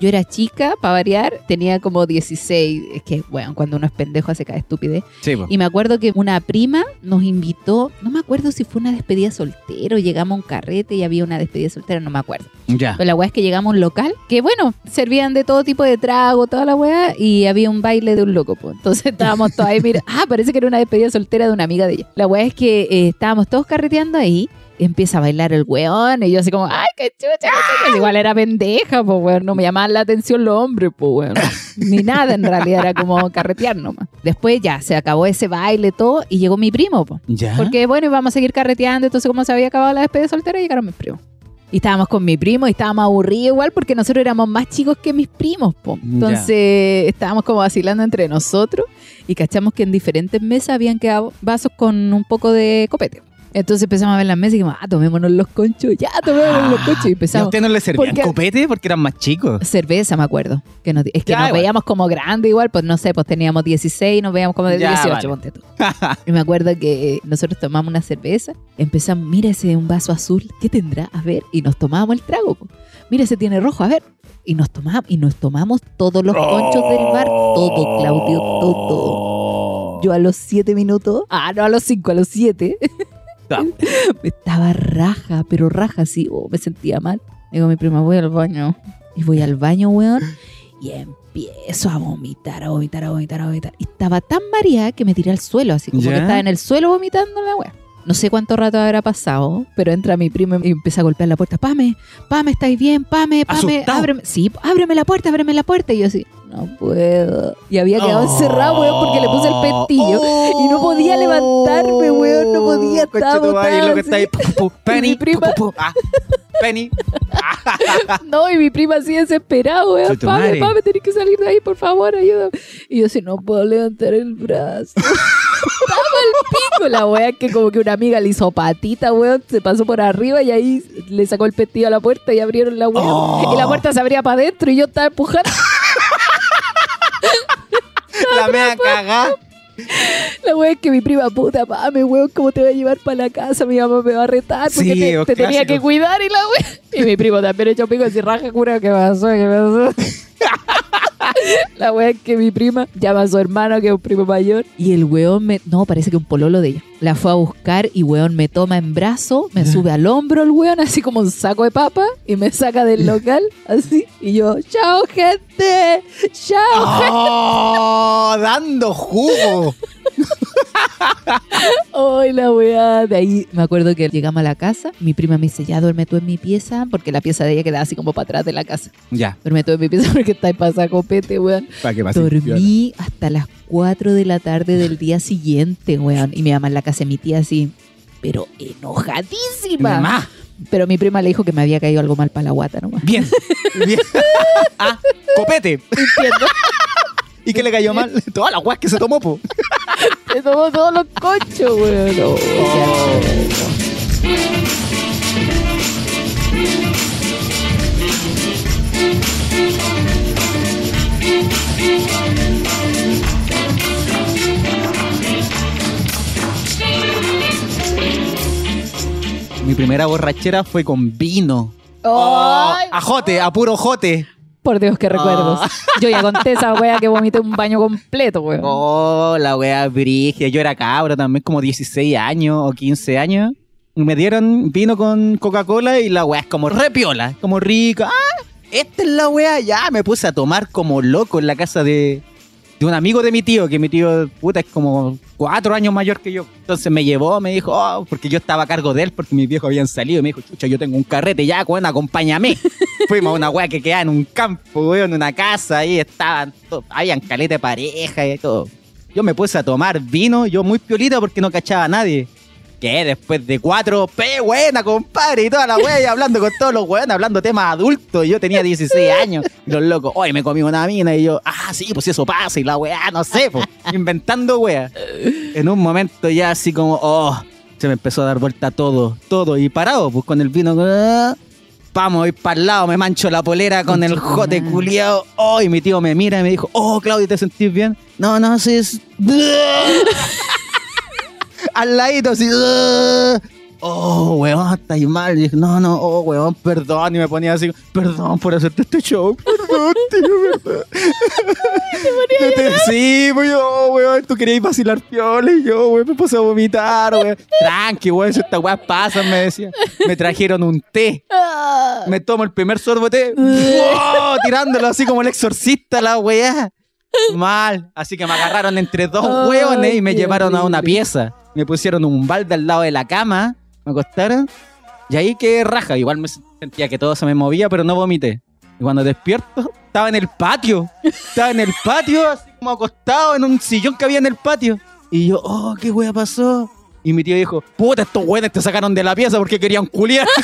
Yo era chica, para variar, tenía como 16. Es que, bueno, cuando uno es pendejo hace cada estupidez. Sí, po. Y me acuerdo que una prima nos invitó, no me acuerdo si fue una despedida soltero, llegamos a un carrete y había una despedida soltera, no me acuerdo. Ya. Pero la weá es que llegamos a un local que, bueno, servían de todo tipo de trago, toda la weá, y había un baile de un loco, pues. Entonces estábamos todos ahí, mira, ah, parece que era una despedida soltera de una amiga de ella. La weá es que eh, estábamos todos carreteando ahí. Empieza a bailar el weón y yo así como, ay, qué chucha, qué chucha. Igual era pendeja, pues weón, no me llamaban la atención los hombres, pues weón. Ni nada en realidad, era como carretear nomás. Después ya se acabó ese baile todo y llegó mi primo, pues. ¿Ya? Porque bueno, íbamos a seguir carreteando, entonces como se había acabado la despedida soltera, llegaron mis primos. Y estábamos con mi primo y estábamos aburridos igual porque nosotros éramos más chicos que mis primos, po. Entonces estábamos como vacilando entre nosotros y cachamos que en diferentes mesas habían quedado vasos con un poco de copete. Entonces empezamos a ver las mesas y dijimos, ah, tomémonos los conchos, ya, tomémonos los conchos. Y ¿Y a empezamos, usted no le servían Porque- copete porque eran más chicos? cerveza, me acuerdo. Que nos- es que Ya, nos igual. veíamos como grandes igual, pues no sé, pues teníamos 16, nos veíamos como de Ya, 18, vale. ponte tú. y me acuerdo que nosotros tomamos una cerveza, empezamos, mira ese un vaso azul, ¿qué tendrá? A ver, y nos tomábamos el trago. Mira ese tiene rojo, a ver. Y nos tomamos, y nos tomamos todos los conchos del bar, todo, Claudio, todo. Yo a los 7 minutos, ah, no, a los 5, a los 7, Ah, me estaba raja, pero raja así, oh, me sentía mal. Digo, mi prima, voy al baño. Y voy al baño, weón, y empiezo a vomitar, a vomitar, a vomitar, a vomitar. Y estaba tan mareada que me tiré al suelo, así como ¿Ya? que estaba en el suelo vomitando la weá. No sé cuánto rato habrá pasado, pero entra mi primo y empieza a golpear la puerta. Pame, Pame, ¿estáis bien? Pame, Pame, Asustado. ábreme. Sí, ábreme la puerta, ábreme la puerta. Y yo así, no puedo. Y había quedado Oh. encerrado, weón, porque le puse el pestillo. Y no podía levantarme, weón, no podía, madre, y lo que está ahí, pu, pu, Penny, mi prima- pu, ah, Penny. No, y mi prima así desesperada, weón. Madre. pame, tenés que salir de ahí, por favor, ayúdame. Y yo así, no puedo levantar el brazo. Estaba el pico la weá que como que una amiga le hizo patita, weón, se pasó por arriba y ahí le sacó el pestillo a la puerta y abrieron la weá. Oh. Y la puerta se abría para adentro y yo estaba empujando. La mea cagá. La weá es que mi prima puta, pame, weón, ¿cómo te voy a llevar para la casa? Mi mamá me va a retar porque Sí, te, tenía que cuidar y la weá. Y mi primo también echó pico así, raja cura, ¿qué pasó? ¿Qué pasó? La weá es que mi prima llama a su hermano, que es un primo mayor, y el weón me. No, parece que un pololo de ella. La fue a buscar y weón me toma en brazo, me sube al hombro el weón, así como un saco de papa, y me saca del local, así. Y yo, ¡chao, gente! ¡Chao, gente! ¡Oh! Dando jugo. ¡Ay, la weá! De ahí me acuerdo que llegamos a la casa, mi prima me dice, ya duerme tú en mi pieza, porque la pieza de ella quedaba así como para atrás de la casa. Ya, Duerme tú en mi pieza porque está ahí pasada copete, weón. para que pase. Dormí hasta las 4 de la tarde del día siguiente, weón. Y mi mamá en la casa de mi tía así, pero enojadísima. Mamá. Pero mi prima le dijo que me había caído algo mal para la guata nomás. Bien. Bien. ah, copete. Entiendo. ¿Y qué le cayó mal? Todas las weas que se tomó, po. Se tomó todos los conchos, weón. No, qué asco. Primera borrachera fue con vino. Oh, Ay, a jote, a puro jote. Por Dios, qué recuerdos. Ah. Yo ya conté esa wea que vomité un baño completo, weón. Oh, la wea brigia. Yo era cabro también, como 16 años o 15 años. Me dieron vino con Coca-Cola y la wea es como repiola, como rica. Ah, esta es la wea. Ya me puse a tomar como loco en la casa de, de un amigo de mi tío, que mi tío, puta, es como cuatro años mayor que yo. Entonces me llevó, me dijo, oh, porque yo estaba a cargo de él, porque mis viejos habían salido. Y me dijo, chucha, yo tengo un carrete ya, weón, acompáñame. Fuimos a una wea que quedaba en un campo, weón, en una casa, ahí estaban, habían caleta de pareja y todo. Yo me puse a tomar vino, yo muy piolita porque no cachaba a nadie. Que después de cuatro, pe buena, compadre, y toda la wea, y hablando con todos los weones, hablando temas adultos. Y yo tenía 16 años, y los locos, hoy me comí una mina, y yo, ah, sí, pues eso pasa, y la weá, no sé, pues, inventando wea. En un momento ya así como, oh, se me empezó a dar vuelta todo, todo, y parado, pues con el vino, ah, vamos, voy para el lado, me mancho la polera con el jote culiao. Oh, y mi tío me mira y me dijo, oh, Claudio, ¿te sentís bien? No, no, sí es... Al ladito, así... Oh, weón, estáis mal. Y dije, no, no, oh, weón, perdón. Y me ponía así, perdón por hacerte este show. Perdón, tío, perdón. Sí, pues yo, weón, tú querías vacilar piola y yo, weón, me puse a vomitar, weón. Tranqui, weón, si estas weas pasan, me decía. Me trajeron un té. Ah. Me tomo el primer sorbo de té, ¡wow! tirándolo así como el exorcista, la weá. Mal. Así que me agarraron entre dos Ay, hueones y me llevaron a una pieza. Me pusieron un balde al lado de la cama, me acostaron. Y ahí que raja. Igual me sentía que todo se me movía, pero no vomité. Y cuando despierto, estaba en el patio. Estaba en el patio, así como acostado en un sillón que había en el patio. Y yo, oh, qué wea pasó. Y mi tío dijo, puta, estos weones te sacaron de la pieza porque querían culiar.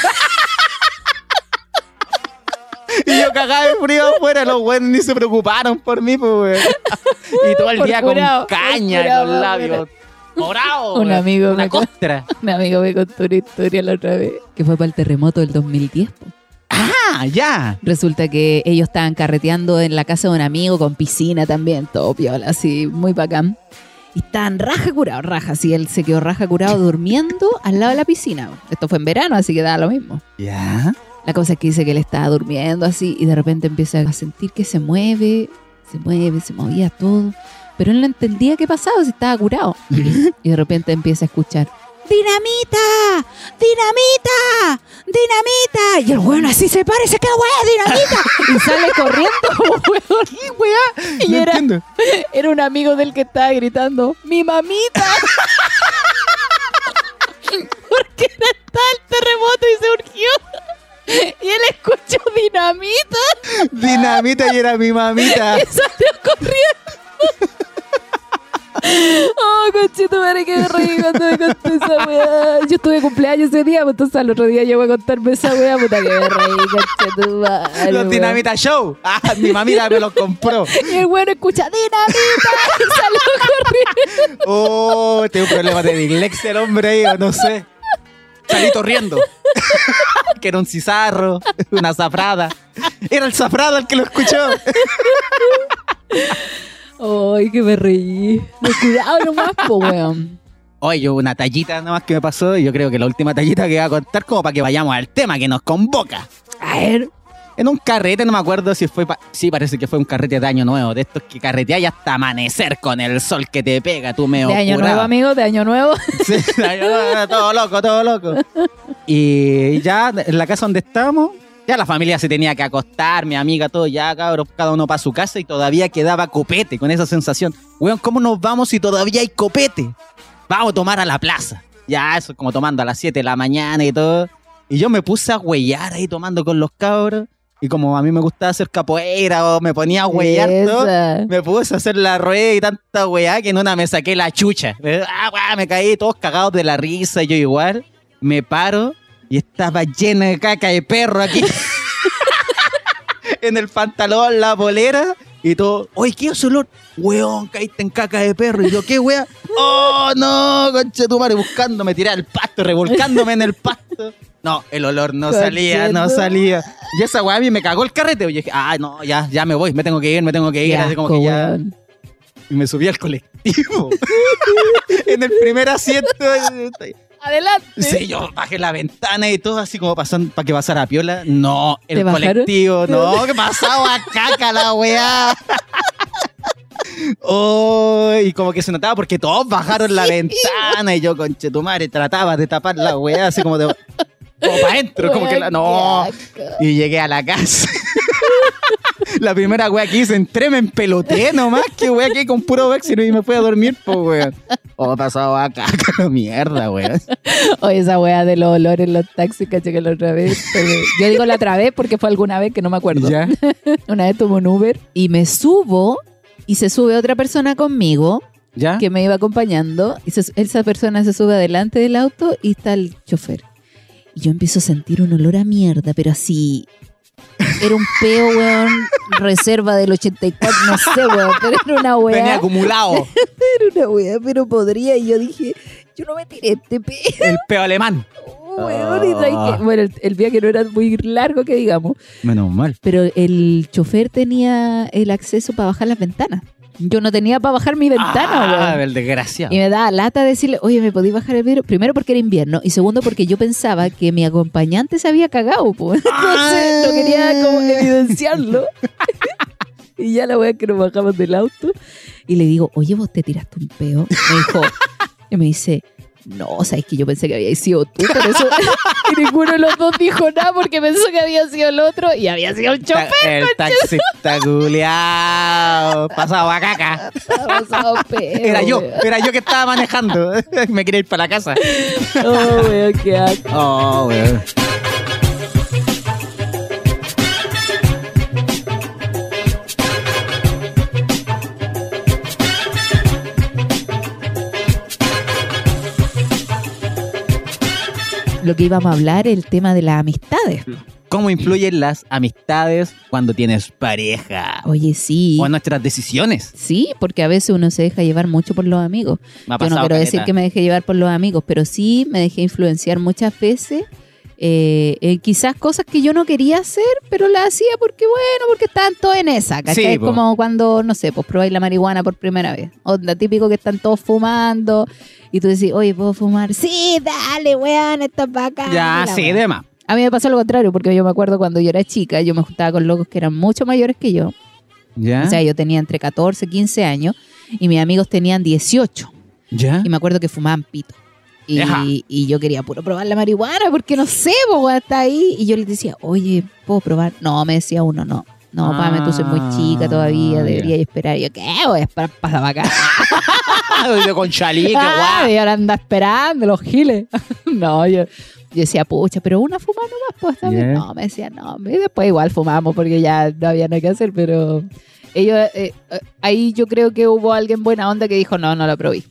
Y yo cagaba de frío afuera, los weones ni se preocuparon por mí, pues, weón. Y todo el Por día curado, con caña en los labios. Morado. Un amigo Una me co- costra. Un amigo me contó una historia la otra vez. Que fue para el terremoto del 2010. po. Ah, ya. Resulta que ellos estaban carreteando en la casa de un amigo con piscina también, todo piola, así, muy bacán. Y estaban raja curado, raja, así él se quedó raja curado durmiendo al lado de la piscina. Esto fue en verano, así que da lo mismo. Ya. La cosa es que dice que él estaba durmiendo así y de repente empieza a sentir que se mueve, se mueve, se movía todo. Pero él no entendía qué pasaba si estaba curado. y de repente empieza a escuchar, ¡Dinamita! ¡Dinamita! ¡Dinamita! Y el weón así se para y se queda, weón, dinamita. y sale corriendo, weón. ¿Qué weá? Y No era, entiendo. era un amigo del que estaba gritando, ¡mi mamita! Porque era tal terremoto y se urgió. Y él escuchó dinamita Dinamita y era mi mamita. y salió corriendo. Oh, conchito, madre, que me reí cuando me contó esa weá. Yo estuve cumpleaños ese día, pues entonces al otro día yo voy a contarme esa weá, puta que me reí, conchito, madre. Los. Dinamita Show. Ah, mi mamita me los compró. Y el bueno escucha dinamita y salió corriendo. Oh, tengo un problema de dislexia el hombre ahí, no sé. Salí corriendo. que era un cizarro, una zafrada. Era el zafrado el que lo escuchó. Ay, que me reí. No, cuidado nomás, po, weón. Oye, yo una tallita nomás que me pasó y yo creo que la última tallita que voy a contar como para que vayamos al tema que nos convoca. A ver. En un carrete, no me acuerdo si fue... pa- sí, parece que fue un carrete de año nuevo, de estos que carreteáis hasta amanecer con el sol que te pega, tú me De año nuevo, amigo, de año nuevo. Sí, todo loco, todo loco. Y ya en la casa donde estábamos, ya la familia se tenía que acostar, mi amiga, todo, ya cabros, cada uno para su casa y todavía quedaba copete con esa sensación. Weón, ¿cómo nos vamos si todavía hay copete? Vamos a tomar a la plaza. Ya, eso como tomando a las 7 de la mañana y todo. Y yo me puse a huellar ahí tomando con los cabros. Y como a mí me gustaba hacer capoeira o me ponía a huellar todo, me puse a hacer la rueda y tanta weá que en una me saqué la chucha. Ah, weá, me caí todos cagados de la risa, yo igual. Me paro y estaba llena de caca de perro aquí. en el pantalón, la polera y todo. Oye, ¿qué olor? Weón, caíste en caca de perro. Y yo, ¿qué wea? Oh, no, conche tu madre, buscándome, tirar el pasto, revolcándome en el pasto. No, el olor no salía, no salía. Y esa weá a mí me cagó el carrete. Y dije, ah, no, ya, ya me voy, me tengo que ir, me tengo que ir. Así como que ya. Y me subí al colectivo. en el primer asiento. Adelante. Sí, yo bajé la ventana y todo así como pasando para que pasara piola. No, el colectivo, no, que pasaba caca la weá. Oh, y como que se notaba porque todos bajaron la ventana y yo, conche tu madre, trataba de tapar la weá así como de. Como para adentro, como que la. No. Y llegué a la casa. la primera wea que hice, entré, me empeloté nomás, que wea que con puro vexino y me fui a dormir, pues weón. Oh, pasaba acá, mierda, weón. Oye, esa weá de los olores en los taxis, caché que la otra vez. pero- Yo digo la otra vez porque fue alguna vez que no me acuerdo. ¿Ya? Una vez tomé un Uber y me subo y se sube otra persona conmigo ¿Ya? que me iba acompañando y se- esa persona se sube adelante del auto y está el chofer. Y yo empiezo a sentir un olor a mierda, pero así... Era un peo, weón, reserva del 84, no sé, weón, pero era una weá. Venía acumulado Era una weá, pero podría. Y yo dije, yo no me tiré este peo. el peo alemán. weón, y traje- Bueno, el, el viaje no era muy largo, que digamos. Menos mal. Pero el chofer tenía el acceso para bajar las ventanas. Yo no tenía para bajar mi ventana, Ah, el desgraciado. Y me daba lata decirle, oye, ¿me podí bajar el vidrio? Primero porque era invierno y segundo porque yo pensaba que mi acompañante se había cagado, pues. Entonces no quería como evidenciarlo. y ya la wea que nos bajamos del auto y le digo, oye, vos te tiraste un peo. Me dijo, y me dice, no, sabes que yo pensé que había sido tú, por eso y ninguno de los dos dijo nada porque pensó que había sido el otro y había sido el chofer. El taxista culiao. Pasaba caca. Estaba pasado peo, Era yo, era yo que estaba manejando. Me quería ir para la casa. Oh, weón, qué asco. Oh, weón. Lo que íbamos a hablar, el tema de las amistades. ¿Cómo influyen las amistades cuando tienes pareja? Oye, sí. O en nuestras decisiones. Sí, porque a veces uno se deja llevar mucho por los amigos. Me ha Yo no quiero caleta. decir que me dejé llevar por los amigos, pero sí me dejé influenciar muchas veces. Eh, en quizás cosas que yo no quería hacer, pero las hacía porque, bueno, porque estaban todos en esa. ¿cachai? Sí, Es po. como cuando, no sé, pues probáis la marihuana por primera vez. O la típico que están todos fumando y tú decís, oye, ¿puedo fumar? Sí, dale, weón, esto es bacán. Ya, sí, de más. A mí me pasó lo contrario, porque yo me acuerdo cuando yo era chica, yo me juntaba con locos que eran mucho mayores que yo. ¿Ya? O sea, yo tenía entre 14, 15 años y mis amigos tenían 18. ¿Ya? Y me acuerdo que fumaban pito. Y, yo quería puro probar la marihuana porque no sé, pues está ahí. Y yo les decía, oye, ¿puedo probar? No, me decía uno, no. No, Ah, pame, tú soy muy chica todavía, ya. debería esperar. Y yo, ¿qué? Voy a esperar para acá. de con chalique, Ah, guau. y ahora anda esperando los giles. no, yo, yo decía, pucha, pero una fuma nomás, pues. Yeah. No, me decía, no. Y después igual fumamos porque ya no había nada que hacer, pero ellos, eh, eh, ahí yo creo que hubo alguien buena onda que dijo, no, no lo probé.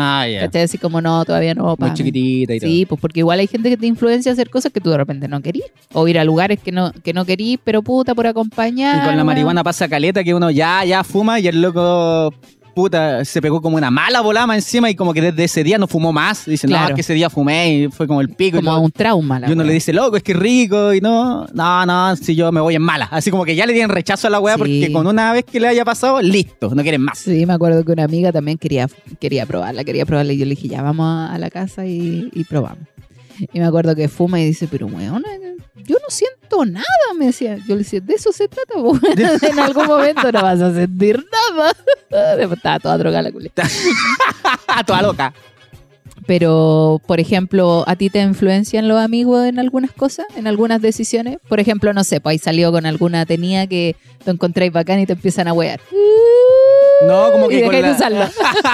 Ah, ya. ¿Cachai? Así como, no, todavía no. Muy pame". chiquitita y todo. Sí, pues porque igual hay gente que te influencia a hacer cosas que tú de repente no querías. O ir a lugares que no, que no querías, pero puta, por acompañar. Y con la marihuana pasa caleta que uno ya, ya fuma y el loco, puta, se pegó como una mala volama encima y como que desde ese día no fumó más. Dice, no, Claro. es que ese día fumé y fue como el pico. Como un trauma. La y uno le dice, loco, es que rico y no, no, no, si yo me voy en mala. Así como que ya le tienen rechazo a la weá Sí. porque con una vez que le haya pasado, listo, no quieren más. Sí, me acuerdo que una amiga también quería, quería probarla, quería probarla. Y yo le dije, ya vamos a, a la casa y, y probamos. Y me acuerdo que fuma y dice, pero weón, yo no siento nada, me decía. Yo le decía, de eso se trata, weón. En algún momento no vas a sentir nada. Estaba toda drogada la culeta. Toda loca. Pero, por ejemplo, ¿a ti te influencian los amigos en algunas cosas, en algunas decisiones? Por ejemplo, no sé, pues ahí salió con alguna tenía que te encontráis bacán y te empiezan a wear. No, como Y que con la, usarlo.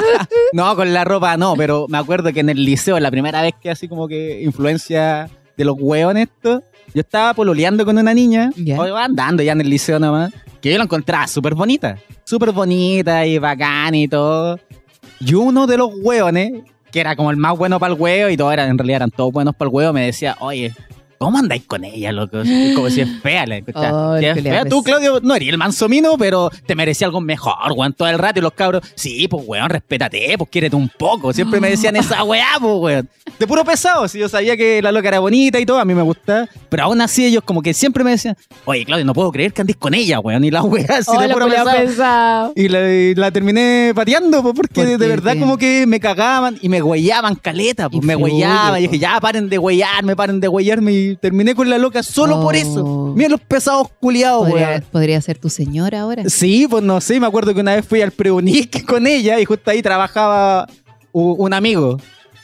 no, con la ropa no, pero me acuerdo que en el liceo, la primera vez que así como que influencia de los huevos esto, yo estaba pololeando con una niña, Ya. o andando ya en el liceo nomás, que yo la encontraba súper bonita, súper bonita y bacán y todo. Y uno de los hueones, que era como el más bueno para el huevo y todo era, en realidad eran todos buenos para el huevo, me decía, oye, ¿Cómo andáis con ella, loco? Como si es fea, la. Oh, Si es fea. Tú, Claudio, no eres el mansomino, pero te merecía algo mejor, weón. Todo el rato y los cabros, sí, pues, weón, respétate, pues, quiérete un poco. Siempre me decían esa weá, pues, weón. De puro pesado, si yo sabía que la loca era bonita y todo, a mí me gustaba. Pero aún así ellos como que siempre me decían, oye, Claudio, no puedo creer que andes con ella, weón. Y la weá así de puro pesado. pesado. Y la, y la terminé pateando, pues, porque ¿Por de verdad como que me cagaban y me huellaban caleta, pues, me Influye, huellaban. Y dije, ya, paren de huellarme, paren de huellarme. Y terminé con la loca solo por eso. Oh. Miren los pesados culiados, Podría, weón. podría ser tu señora ahora. Sí, pues no sé, me acuerdo que una vez fui al Preunic con ella y justo ahí trabajaba un amigo.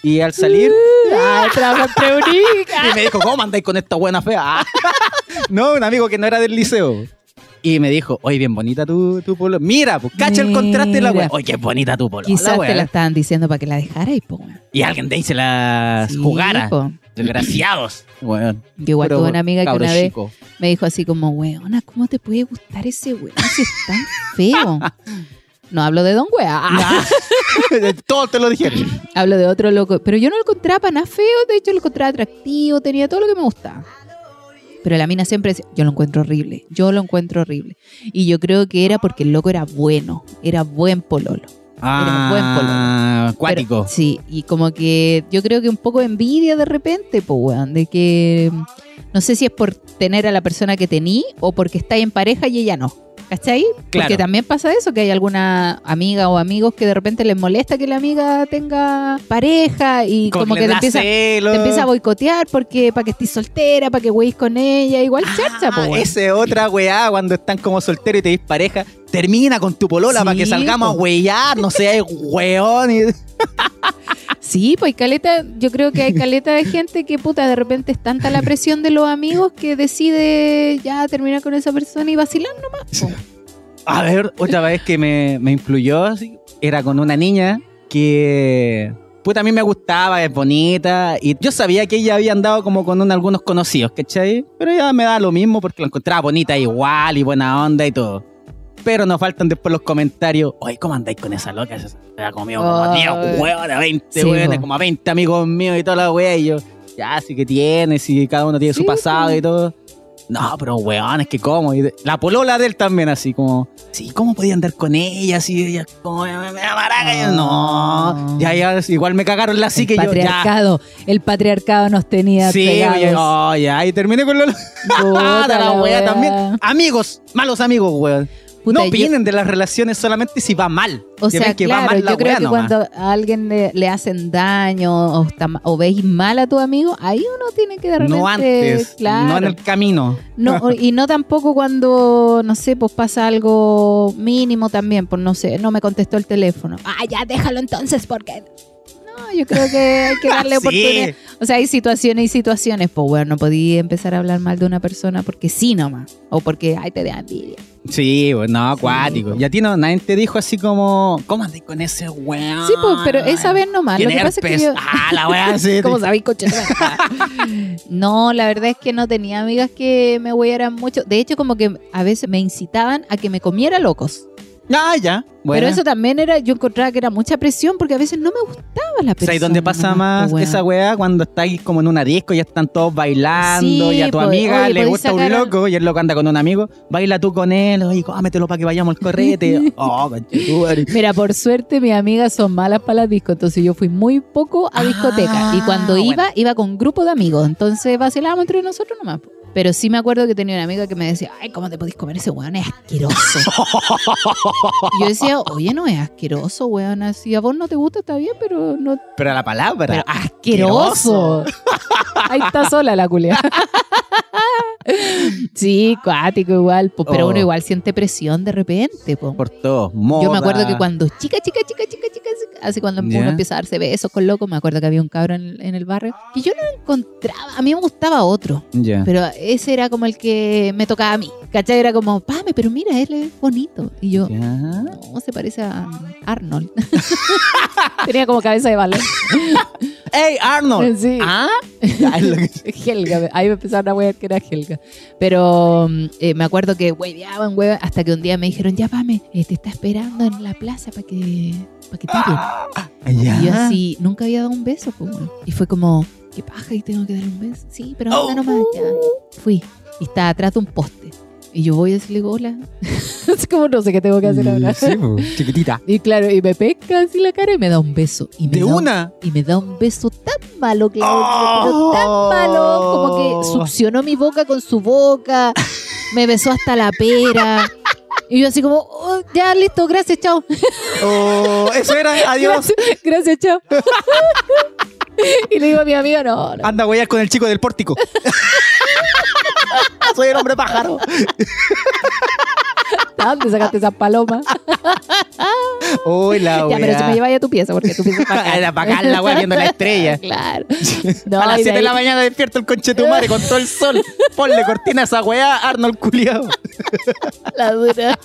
Y al salir, Ah, en Preunica. y me dijo, ¿cómo andáis con esta buena fea? no, un amigo que no era del liceo. Y me dijo, oye, bien bonita tu, tu polo. Mira, pues cacha el contraste de la Mira. weá. Oye, qué bonita tu polo. Quizás te la estaban diciendo para que la dejara y po. Y alguien de ahí se Sí, jugara. po. Desgraciados. Weón. Yo igual Pero tuve una amiga que cabro una vez chico. me dijo así como, weona, ¿cómo te puede gustar ese weón si es tan feo? No hablo de Don Wea, Todos te lo dijeron. hablo de otro loco. Pero yo no lo encontraba para nada feo, de hecho lo encontraba atractivo, tenía todo lo que me gustaba. Pero la mina siempre decía, yo lo encuentro horrible, yo lo encuentro horrible. Y yo creo que era porque el loco era bueno, era buen pololo. Era buen Ah, acuático. Pero- sí, y como que yo creo que un poco de envidia de repente, pues, weón, de que no sé si es por tener a la persona que tení o porque estáis en pareja y ella no. ¿Cachai? Claro. Porque también pasa eso, que hay alguna amiga o amigos que de repente les molesta que la amiga tenga pareja y como, que, te empieza, te empieza a boicotear porque para que estés soltera, para que güeyes con ella, igual charcha, Ah, pues. weón. esa es otra weá cuando están como solteros y te dis pareja. Termina con tu polola Sí, para que salgamos po. a huellar, no seas weón. y- Sí, pues caleta, yo creo que hay caleta de gente que puta, de repente es tanta la presión de los amigos que decide ya terminar con esa persona y vacilar nomás. A ver, otra vez que me, me influyó, así, era con una niña que... Puta, a mí me gustaba, es bonita. Y yo sabía que ella había andado como con un- algunos conocidos, ¿cachai? Pero ya me da lo mismo porque la encontraba bonita igual y buena onda y todo. Pero nos faltan después los comentarios. Oye, ¿cómo andáis con esa loca? Se ha comido como Ay. 10 huevos de 20 Sí, como a 20 amigos míos y toda la wea. Y yo, ya, sí que tiene, sí, cada uno tiene su Sí, pasado y todo. No, pero weón, es que cómo. Y la polola de él también, así como, sí, ¿cómo podía andar con ella? Así, ella, como, me, no, ya, ya, igual me cagaron la el que yo, ya. patriarcado, el patriarcado nos tenía Sí, oye, oh, ya, y terminé con Puta la, wea. también. Amigos, malos amigos, weón. Puta, no yo- opinen de las relaciones solamente si va mal. O Si sea, que va claro, mal la yo creo que nomás. cuando a alguien le, le hacen daño o, está o veis mal a tu amigo, ahí uno tiene que de repente, No antes, claro, no en el camino. No, y no tampoco cuando, no sé, pues pasa algo mínimo también, pues no sé, no me contestó el teléfono. Ah, ya déjalo entonces, porque... No, yo creo que hay que darle Sí. oportunidad. O sea, hay situaciones y situaciones, pues bueno, no podía empezar a hablar mal de una persona porque sí nomás, o porque, ay, te da envidia. Sí, pues, no, acuático. Y a ti no, nadie te dijo así como, ¿cómo andas con ese weón? Sí, pues, pero esa vez nomás. Lo que pasa es que yo... Ah, la weá, sí. ¿Cómo sabéis, coche? no, la verdad es que no tenía amigas que me huearan mucho. De hecho, como que a veces me incitaban a que me comiera locos. Ah, ya. Bueno. Pero eso también era, yo encontraba que era mucha presión porque a veces no me gustaba la persona. ¿Sabes dónde pasa más esa weá? Cuando estáis como en una disco y están todos bailando Sí, y a tu amiga oye, le gusta un loco y el loco anda con un amigo, baila tú con él, oye, cómetelo para que vayamos al correte. oh. Mira, por suerte mis amigas son malas para las discos, entonces yo fui muy poco a Ah, discoteca. Y cuando bueno. iba, iba con grupo de amigos, entonces vacilábamos entre nosotros nomás. Pero sí me acuerdo que tenía una amiga que me decía, ay, ¿cómo te podés comer ese weón? Es asqueroso. yo decía, oye, no es asqueroso, weón. Si a vos no te gusta, está bien, pero no. Pero la palabra. Pero asqueroso. Ahí está sola la culia. sí, cuático igual, po, pero Oh. uno igual siente presión de repente, po. Por todo. Yo me acuerdo moda. que cuando chica, chica, chica, chica, chica, así cuando Ya. uno empieza a darse besos con loco, me acuerdo que había un cabrón en, en el barrio que yo no encontraba, a mí me gustaba otro, Ya. pero ese era como el que me tocaba a mí, ¿cachai? Era como, pame, pero mira, él es bonito. Y yo, Ya. no, se parece a Arnold. Tenía como cabeza de balón. ¡Ey, Arnold! Sí. ¿Ah? Helga, ahí me empezaron a wear que era Helga. Pero mm, eh, me acuerdo que hueveaban, hueveaban, hasta que un día me dijeron, ya pame, eh, te está esperando en la plaza para que, para que tiren. Y yo Ya. así, nunca había dado un beso, pues. Y fue como, ¿qué paja? ¿Y tengo que darle un beso? Sí, pero ahora nomás. Ya. Fui. Y estaba atrás de un poste. Y yo voy a decirle hola. Así como no sé qué tengo que hacer ahora. Sí, po, chiquitita. Y claro, y me pesca así la cara y me da un beso. Y me ¿De da un- una? y me da un beso tan malo, pero Oh. tan malo, como que succionó mi boca con su boca, me besó hasta la pera. Y yo así como, "Oh, ya listo, gracias, chao. Oh, eso era, adiós. Gracias, gracias, chao. y le digo a mi amiga, no, no. Anda a huellar con el chico del pórtico. Soy el hombre pájaro. ¿A ¿Dónde sacaste esas palomas? Uy, la ya, pero si me wea. lleváis a tu pieza, porque tu pieza es bacán. Era bacán la wea viendo la estrella. Claro. No, a las y de 7 de la mañana despierto el conchetumare con todo el sol. Ponle cortina a esa weá, Arnold culiao. La dura.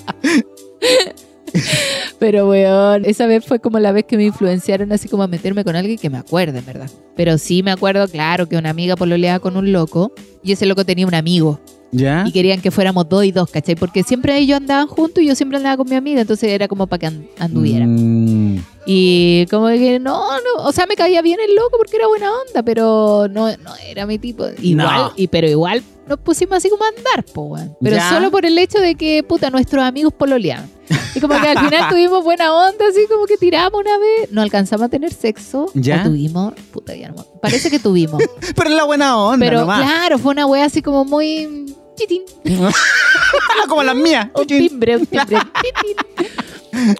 Pero, weón, esa vez fue como la vez que me influenciaron así como a meterme con alguien que me acuerde, en verdad. Pero sí me acuerdo, claro, que una amiga pololeaba con un loco y ese loco tenía un amigo ¿Ya? y querían que fuéramos dos y dos, ¿cachai? Porque siempre ellos andaban juntos y yo siempre andaba con mi amiga, entonces era como para que and- anduvieran. Mm, Y como que no, no, o sea, me caía bien el loco porque era buena onda, pero no, no era mi tipo. Igual, No. y, pero igual nos pusimos así como a andar, po, weón. Pero Ya. solo por el hecho de que, puta, nuestros amigos pololeaban. Y como que al final tuvimos buena onda, así como que tiramos una vez, no alcanzamos a tener sexo. Ya. O tuvimos, puta, ya no Parece que tuvimos. Pero es la buena onda, pero nomás. claro, fue una wea así como muy... chitín. Como las mías. Un timbre, un timbre.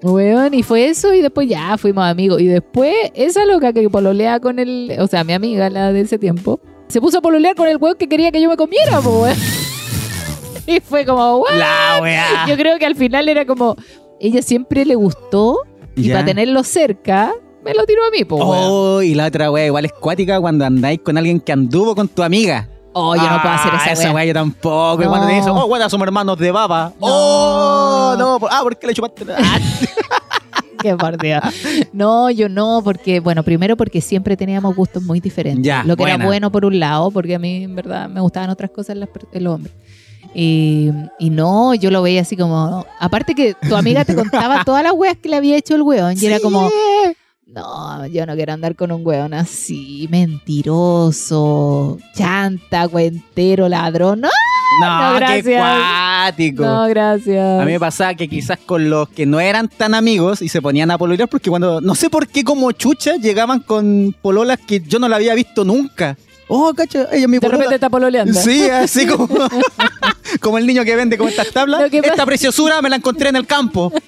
Weón, y fue eso y después ya fuimos amigos. Y después esa loca que pololea con el, o sea, mi amiga, la de ese tiempo, se puso a pololear con el weón que quería que yo me comiera, po, weón. Y fue como, weón. La. Yo creo que al final era como, ella siempre le gustó y Ya. para tenerlo cerca, me lo tiró a mí, po, weón. Oh, y la otra wea igual es cuática cuando andáis con alguien que anduvo con tu amiga. Oh, yo no puedo hacer Ah, esa, weá. yo tampoco. Y No. cuando te dicen, oh, bueno, somos hermanos de baba. No. Oh, no. Ah, ¿por qué le chupaste? Ah, Qué por Dios. No, yo no, porque, bueno, primero porque siempre teníamos gustos muy diferentes. Ya, Lo que buena. era bueno por un lado, porque a mí en verdad me gustaban otras cosas en, las en los hombres. Y, y no, yo lo veía así como. Aparte que tu amiga te contaba todas las weas que le había hecho el weón. Y era como. No, yo no quiero andar con un weón así, mentiroso, chanta, cuentero, ladrón. No, No, No, qué gracias. cuático. no, gracias. A mí me pasaba que quizás con los que no eran tan amigos y se ponían a pololear porque cuando, no sé por qué como chucha llegaban con pololas que yo no la había visto nunca. Oh, cacha, ella mi de repente está pololeando. Sí, así como, como el niño que vende como estas tablas. Esta pasa- preciosura me la encontré en el campo.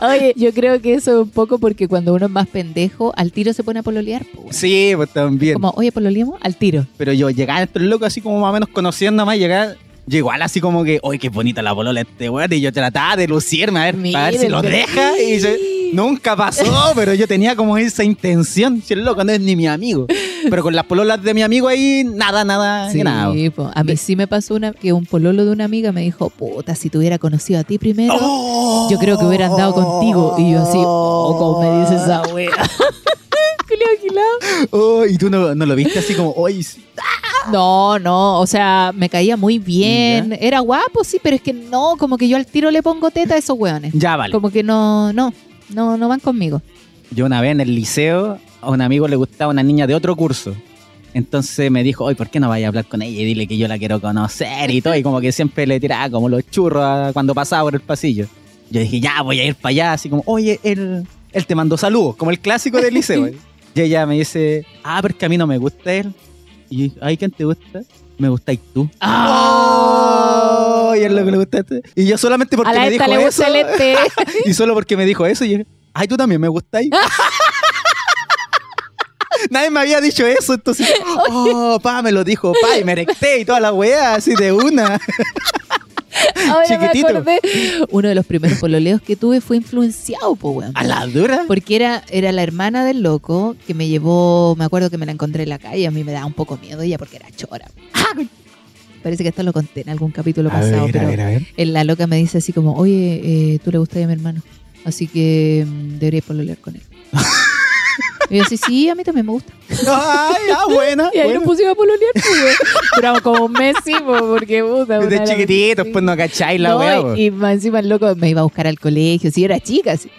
Oye, yo creo que eso es un poco porque cuando uno es más pendejo, al tiro se pone a pololear. Sí, pues también. Como, oye, pololeamos al tiro. Pero yo llegaba entre los locos así como más o menos conociendo más, llegar. Yo igual así como que, oye, qué bonita la polola este weón. Y yo trataba de lucirme a ver, Mira, a ver si lo deja. Y se- nunca pasó, pero yo tenía como esa intención. Si el loco no es ni mi amigo. Pero con las pololas de mi amigo ahí, nada, nada, Sí, nada. po. a mí sí me pasó una que un pololo de una amiga me dijo, puta, si te hubiera conocido a ti primero, Oh. yo creo que hubiera andado contigo. Y yo así, oh, como me dice esa wea. Oh, y tú no, no lo viste así como, oye, sí. No, no, o sea, me caía muy bien. Era guapo, sí, pero es que no, como que yo al tiro le pongo teta a esos weones. ya vale. Como que no, no, no, no van conmigo. Yo una vez en el liceo, a un amigo le gustaba una niña de otro curso. Entonces me dijo, oye, ¿por qué no vaya a hablar con ella y dile que yo la quiero conocer y todo? Y como que siempre le tiraba como los churros a- cuando pasaba por el pasillo. Yo dije, ya, voy a ir para allá, así como, oye, él, él te mandó saludos, como el clásico del liceo. y ella me dice, ah, pero es que a mí no me gusta él. Y ay, ¿quién te gusta? Me gustáis tú. ¡Ah! Oh, y es lo que le gusta. Y yo solamente porque me dijo le eso. este. Y solo porque me dijo eso, y yo, ay, tú también me gustáis. Nadie me había dicho eso, entonces, oh, pa, me lo dijo, pa, y me erecté y toda la weá, así de una. Ahora Chiquitito. me acordé. Uno de los primeros pololeos que tuve fue influenciado, po, weón. A la dura. Porque era, era la hermana del loco que me llevó, me acuerdo que me la encontré en la calle, a mí me daba un poco miedo ella porque era chora. Parece que esto lo conté en algún capítulo pasado, pero a ver. en la loca me dice así como, oye, eh, tú le gustas a mi hermano, así que mm, deberías pololear con él. y yo así, sí, a mí también me gusta. Ay, ah, buena. Y ahí buena. nos pusimos a pololear, pues. Duramos como un mes, sí, po, porque puta. Desde chiquititos, sí. pues no cacháis la No, weá. y, y más encima el loco me iba a buscar al colegio, si yo era chica. sí.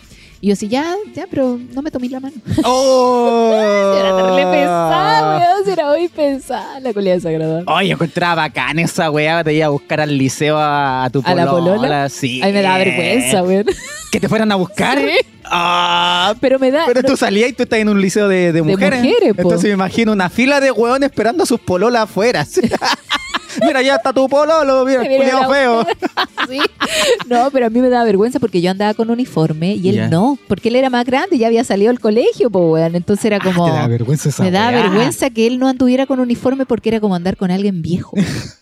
Y yo sí, ya, ya, pero no me tomé la mano. ¡Oh! Era terrible pesada, weón. Era muy pesada la culia desagradable. Oye, encontraba bacán esa weá, te iba a buscar al liceo a, a tu ¿A la polola. polola? Sí. Ay, me da vergüenza, weón. ¿Que te fueran a buscar? Sí. Ah, Pero me da. pero no- tú salías y tú estás en un liceo de, de mujeres. mujeres, po. Entonces me imagino una fila de hueones esperando a sus pololas afuera. Mira, ya está tu pololo, mira, la- feo. Sí. No, pero a mí me da vergüenza porque yo andaba con uniforme y él no, porque él era más grande, ya había salido del colegio, pues, weón. Entonces era como. Ah, te da vergüenza esa me da weá. vergüenza que él no anduviera con uniforme porque era como andar con alguien viejo.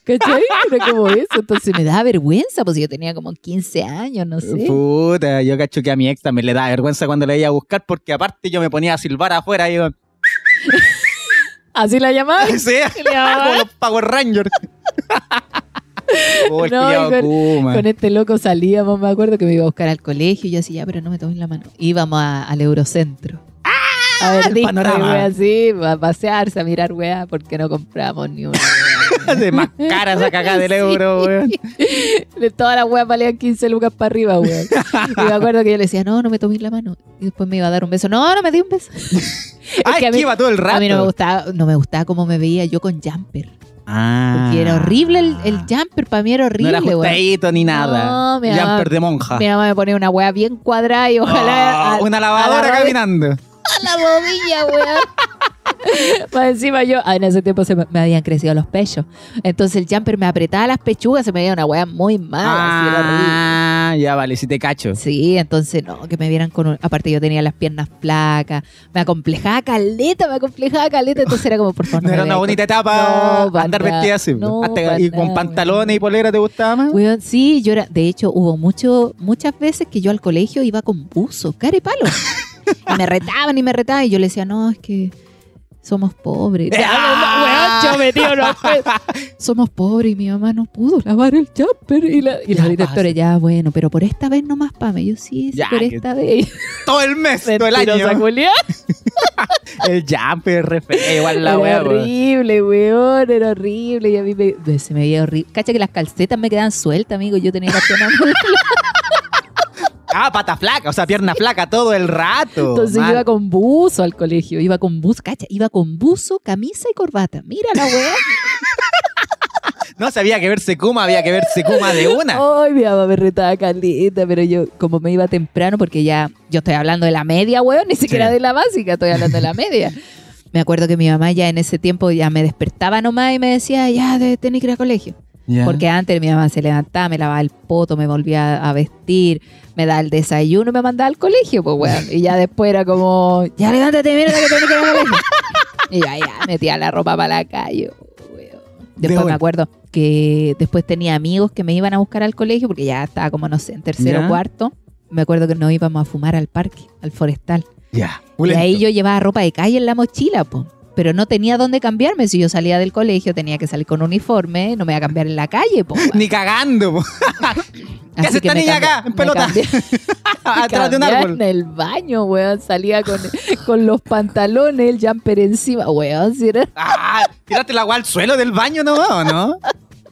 ¿Cachai? Era como eso. Entonces me da vergüenza, pues yo tenía como 15 años, no sé. Puta, yo cacho que a mi ex también le da vergüenza cuando le iba a buscar porque aparte yo me ponía a silbar afuera y yo... ¿Así la llamaba? Sí, como los Power Rangers. Oh, el No, con- Kuma. Con este loco salíamos, me acuerdo que me iba a buscar al colegio y yo decía, ya, pero no me tomes la mano. Íbamos a- al Eurocentro. a ver, ¡Ah! disco wea así, a pasearse, a mirar weá, porque no compramos ni una de más cara esa cagada del euro, weón. De todas las weas valían 15 lucas para arriba, weón. Y me acuerdo que yo le decía, no, no me tomes la mano. Y después me iba a dar un beso. No, no me di un beso. Es Ay, que a mí- iba todo el rato. A mí no me gustaba, no me gustaba cómo me veía yo con jumper. Ah. Porque era horrible el, el jumper, para mí era No horrible, era weón. ajustadito ni nada. No, mi mamá- Jumper de monja. Mi mamá me ponía una wea bien cuadrada y ojalá. Oh, a- una a la lavadora caminando. A la bobilla, weón. Más encima yo, ah, en ese tiempo se me, me habían crecido los pechos. Entonces el jumper me apretaba las pechugas, se me veía una wea muy mala. Ah, ya vale, si te cacho. Sí, entonces no, que me vieran con un... Aparte yo tenía las piernas flacas, me acomplejaba caleta, me acomplejaba caleta, entonces era como, por favor, No me era una bonita con- etapa No, pa' andar nada. vestida así. No, Hasta- y con pantalones y polera te gustaba más. Weón, sí, yo era, de hecho, hubo mucho, muchas veces que yo al colegio iba con buzo, cara y palo. y me retaban y me retaban y yo le decía, no, es que somos pobres. ¡Ah! Weón, yo pe- Somos pobres y mi mamá no pudo lavar el jumper. Y la, y la directora, ya, bueno, pero por esta vez nomás, Pame. Yo sí, sí, Ya, por esta vez. Todo el mes, todo el año. El jumper, re feo, igual la era weón. horrible, weón, era horrible. Y a mí me, se me veía horrible. Cacha que las calcetas me quedaban sueltas, amigo. Yo tenía las piernas muy Ah, pata flaca, o sea, pierna flaca todo el rato. Entonces yo Mal. iba con buzo al colegio, iba con buzo, cacha, iba con buzo, camisa y corbata. Mira la weá. No sabía que verse Kuma, había que verse Kuma de una. Ay, mi mamá me retaba calita, pero yo como me iba temprano, porque ya, yo estoy hablando de la media, weón, ni siquiera Sí. de la básica, estoy hablando de la media. Me acuerdo que mi mamá ya en ese tiempo ya me despertaba nomás y me decía, ya, tenés que ir al colegio. Porque antes mi mamá se levantaba, me lavaba el poto, me volvía a vestir, me daba el desayuno y me mandaba al colegio, pues weón. Y ya después era como, ya levántate, mira que tenés que ir al colegio. Y ya, ya, metía la ropa para la calle, weón. Después me acuerdo que después tenía amigos que me iban a buscar al colegio porque ya estaba como, no sé, en tercero o cuarto. Me acuerdo que nos íbamos a fumar al parque, al forestal. Ya. Y ahí yo llevaba ropa de calle en la mochila, po. Pero no tenía dónde cambiarme. Si yo salía del colegio, tenía que salir con uniforme. No me iba a cambiar en la calle, po. Ni cagando. po. ¿Qué hace esta niña acá, en pelota? Atrás de un árbol. En el baño, weón. Salía con, con los pantalones, el jumper encima, weón. Si era, Ah, tiraste la agua al suelo del baño, ¿no? ¿O no?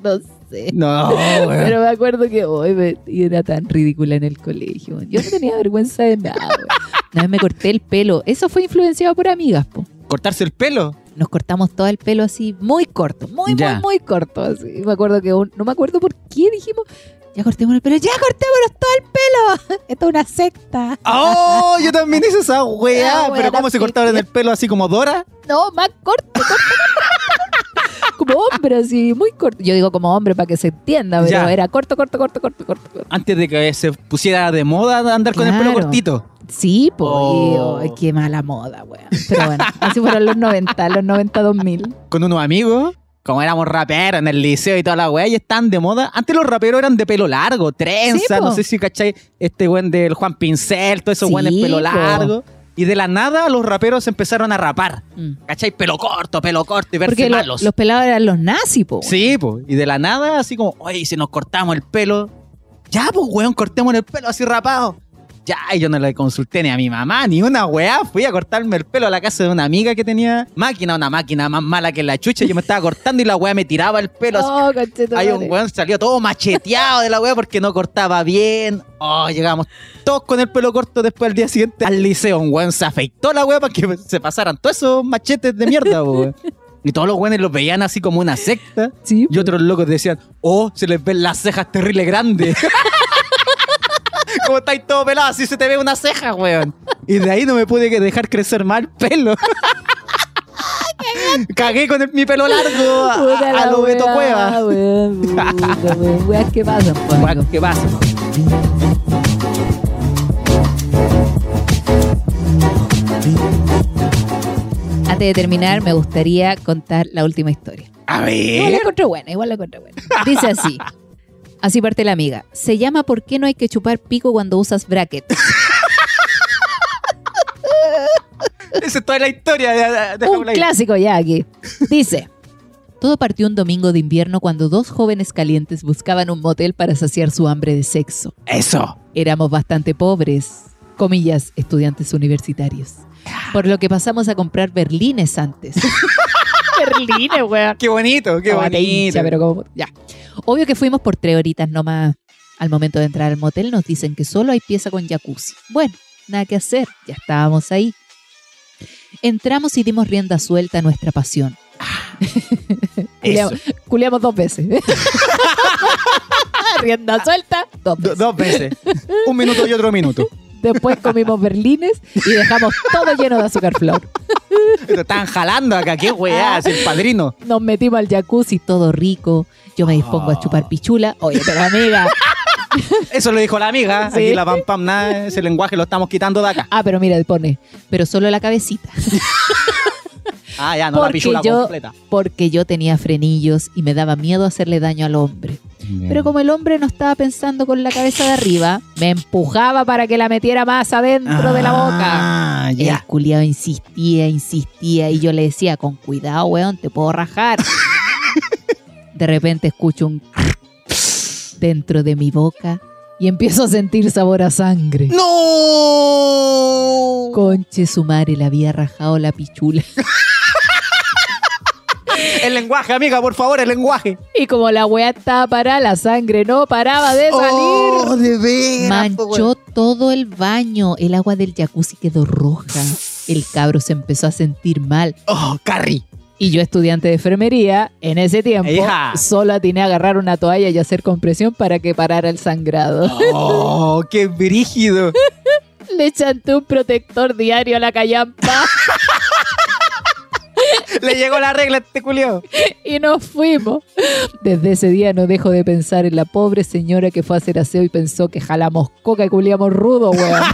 no sé. No, weón. Pero me acuerdo que hoy me- era tan ridícula en el colegio. Yo no tenía vergüenza de nada. weón. Una vez me corté el pelo. Eso fue influenciado por amigas, po. Cortarse el pelo. Nos cortamos todo el pelo así, muy corto, muy, Ya. muy, muy corto. Así. Me acuerdo que un- no me acuerdo por qué dijimos, ya cortemos el pelo, ya cortémonos todo el pelo. Esto es una secta. ¡Oh! Yo también hice esa weá. Ah, Pero ¿cómo se cortaron el pelo así como Dora? No, más corto, corto, corto. Como hombre, así, muy corto. Yo digo como hombre para que se entienda, pero Ya. era corto, corto, corto, corto, corto. corto. Antes de que se pusiera de moda andar con el pelo cortito. Sí, pues, Oh. qué mala moda, weón. Pero bueno, así fueron los 90, los 90 2000. Con unos amigos. Como éramos raperos en el liceo y toda la weá, y están de moda. Antes los raperos eran de pelo largo, trenza, Sí, no sé si cachai, este weón del Juan Pincel, todos esos Sí, weones pelo po. largo. Y de la nada los raperos empezaron a rapar. Mm. ¿Cachai? Pelo corto, pelo corto y verse Porque lo- malos. los pelados eran los nazis, po. Sí, pues. Y de la nada, así como, oye, si nos cortamos el pelo. Ya, pues, weón, cortemos el pelo así rapado. Ya, y yo no le consulté ni a mi mamá, ni una weá. Fui a cortarme el pelo a la casa de una amiga que tenía máquina, una máquina más mala que la chucha. Yo me estaba cortando y la weá me tiraba el pelo. Oh. Hay un weón salió todo macheteado de la weá porque no cortaba bien. Oh, llegamos todos con el pelo corto después al día siguiente al liceo. Un weón se afeitó la weá para que se pasaran todos esos machetes de mierda, weón. Y todos los weones los veían así como una secta. Sí, Y otros locos decían, oh, se les ven las cejas terribles grandes. como estáis todo pelado, así se te ve una ceja, weón. Y de ahí no me pude que dejar crecer el pelo. Cagué con el- mi pelo largo a, Puta a lo Beto Cueva. Weas que pasan, ¿Qué pasa? Antes de terminar, me gustaría contar la última historia. A Igual la ver. encontré buena, igual la encontré buena. Dice así. Así parte la amiga. Se llama ¿Por qué no hay que chupar pico cuando usas bracket? Esa es toda la historia. de- Un clásico ya aquí. Dice. Todo partió un domingo de invierno cuando dos jóvenes calientes buscaban un motel para saciar su hambre de sexo. Eso. Éramos bastante pobres, comillas, estudiantes universitarios. Por lo que pasamos a comprar berlines antes. berlines, weón. Qué bonito, qué bonito. hincha, pero como- ya. Obvio que fuimos por tres horitas nomás. Al momento de entrar al motel nos dicen que solo hay pieza con jacuzzi. Bueno, nada que hacer, ya estábamos ahí. Entramos y dimos rienda suelta a nuestra pasión. Eso. Culeamos, culeamos dos veces. rienda suelta, dos Do- veces. dos veces. Un minuto y otro minuto. Después comimos berlines y dejamos todo lleno de azúcar flor. Te están jalando acá, qué weá, el padrino. Nos metimos al jacuzzi, todo rico. Yo me dispongo a chupar pichula. Oye, pero amiga. Eso lo dijo la amiga. Sí. Aquí la pam pam, nada, ese lenguaje lo estamos quitando de acá. Ah, pero mira, pone. Pero solo la cabecita. Ah, ya, no la Porque pichula yo, completa. porque yo tenía frenillos y me daba miedo hacerle daño al hombre. Pero como el hombre no estaba pensando con la cabeza de arriba, me empujaba para que la metiera más adentro de la boca. Ah, El ya. culiao insistía, insistía y yo le decía, con cuidado, weón, te puedo rajar. De repente escucho un dentro de mi boca y empiezo a sentir sabor a sangre. ¡No! Conche su madre le había rajado la pichula. El lenguaje, amiga, por favor, el lenguaje. Y como la weá estaba parada, la sangre no paraba de salir. Oh, de veras, Manchó weón. todo el baño. El agua del jacuzzi quedó roja. El cabro se empezó a sentir mal. Oh, Carrie. Y yo, estudiante de enfermería, en ese tiempo, Hija. solo atiné a agarrar una toalla y hacer compresión para que parara el sangrado. Oh, qué brígido. Le chanté un protector diario a la callampa Le llegó la regla a este culio. y nos fuimos. Desde ese día no dejo de pensar en la pobre señora que fue a hacer aseo y pensó que jalamos coca y culiamos rudo, weón.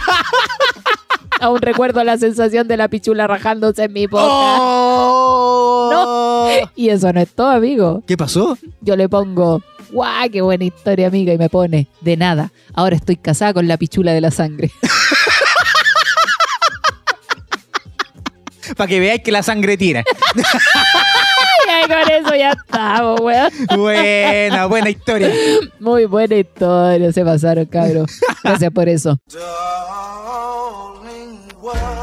Aún recuerdo la sensación de la pichula rajándose en mi boca. Oh. Y eso no es todo, amigo. ¿Qué pasó? Yo le pongo, guau, qué buena historia, amiga, y me pone, de nada. Ahora estoy casada con la pichula de la sangre. Para que veáis que la sangre tira. y ahí con eso ya estamos, weón. Buena, buena historia. Muy buena historia, se pasaron, cabros. Gracias por eso. Darling,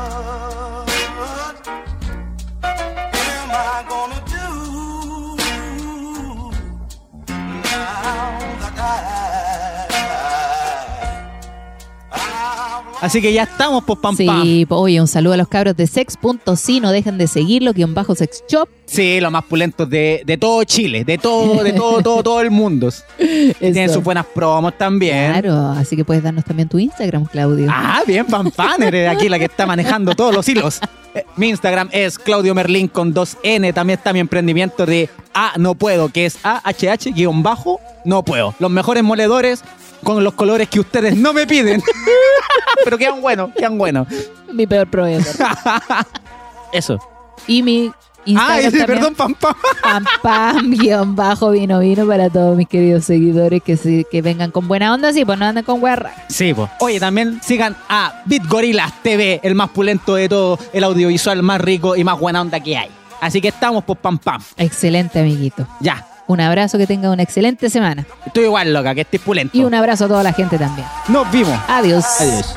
Así que ya estamos, pues, pam, pam. Sí, po- oye, un saludo a los cabros de sex.si, no dejen de seguirlo, guion bajo sex shop. Sí, los más pulentos de, de todo Chile, de todo, de todo, todo, todo el mundo. Y tienen sus buenas promos también. Claro, así que puedes darnos también tu Instagram, Claudio. Ah, bien, pam, pam, eres aquí la que está manejando todos los hilos. Eh, Mi Instagram es Claudio Merlín con 2N. También está mi emprendimiento de A No Puedo, que es AHH-bajo No Puedo. Los mejores moledores con los colores que ustedes no me piden. Pero quedan buenos, quedan buenos. Mi peor proveedor. Eso. Y mi Instagram Ay, también. perdón, pam, pam. Pam, pam, guion bajo, vino, vino para todos mis queridos seguidores que, se- que vengan con buena onda, sí, pues no anden con guerra. Sí, pues. Oye, también sigan a BitGorilas TV, el más pulento de todo, el audiovisual más rico y más buena onda que hay. Así que estamos, pues, pam, pam. Excelente, amiguito. Ya. Un abrazo, que tenga una excelente semana. Estoy igual, loca, que estés pulento. Y un abrazo a toda la gente también. Nos vimos. Adiós. Adiós.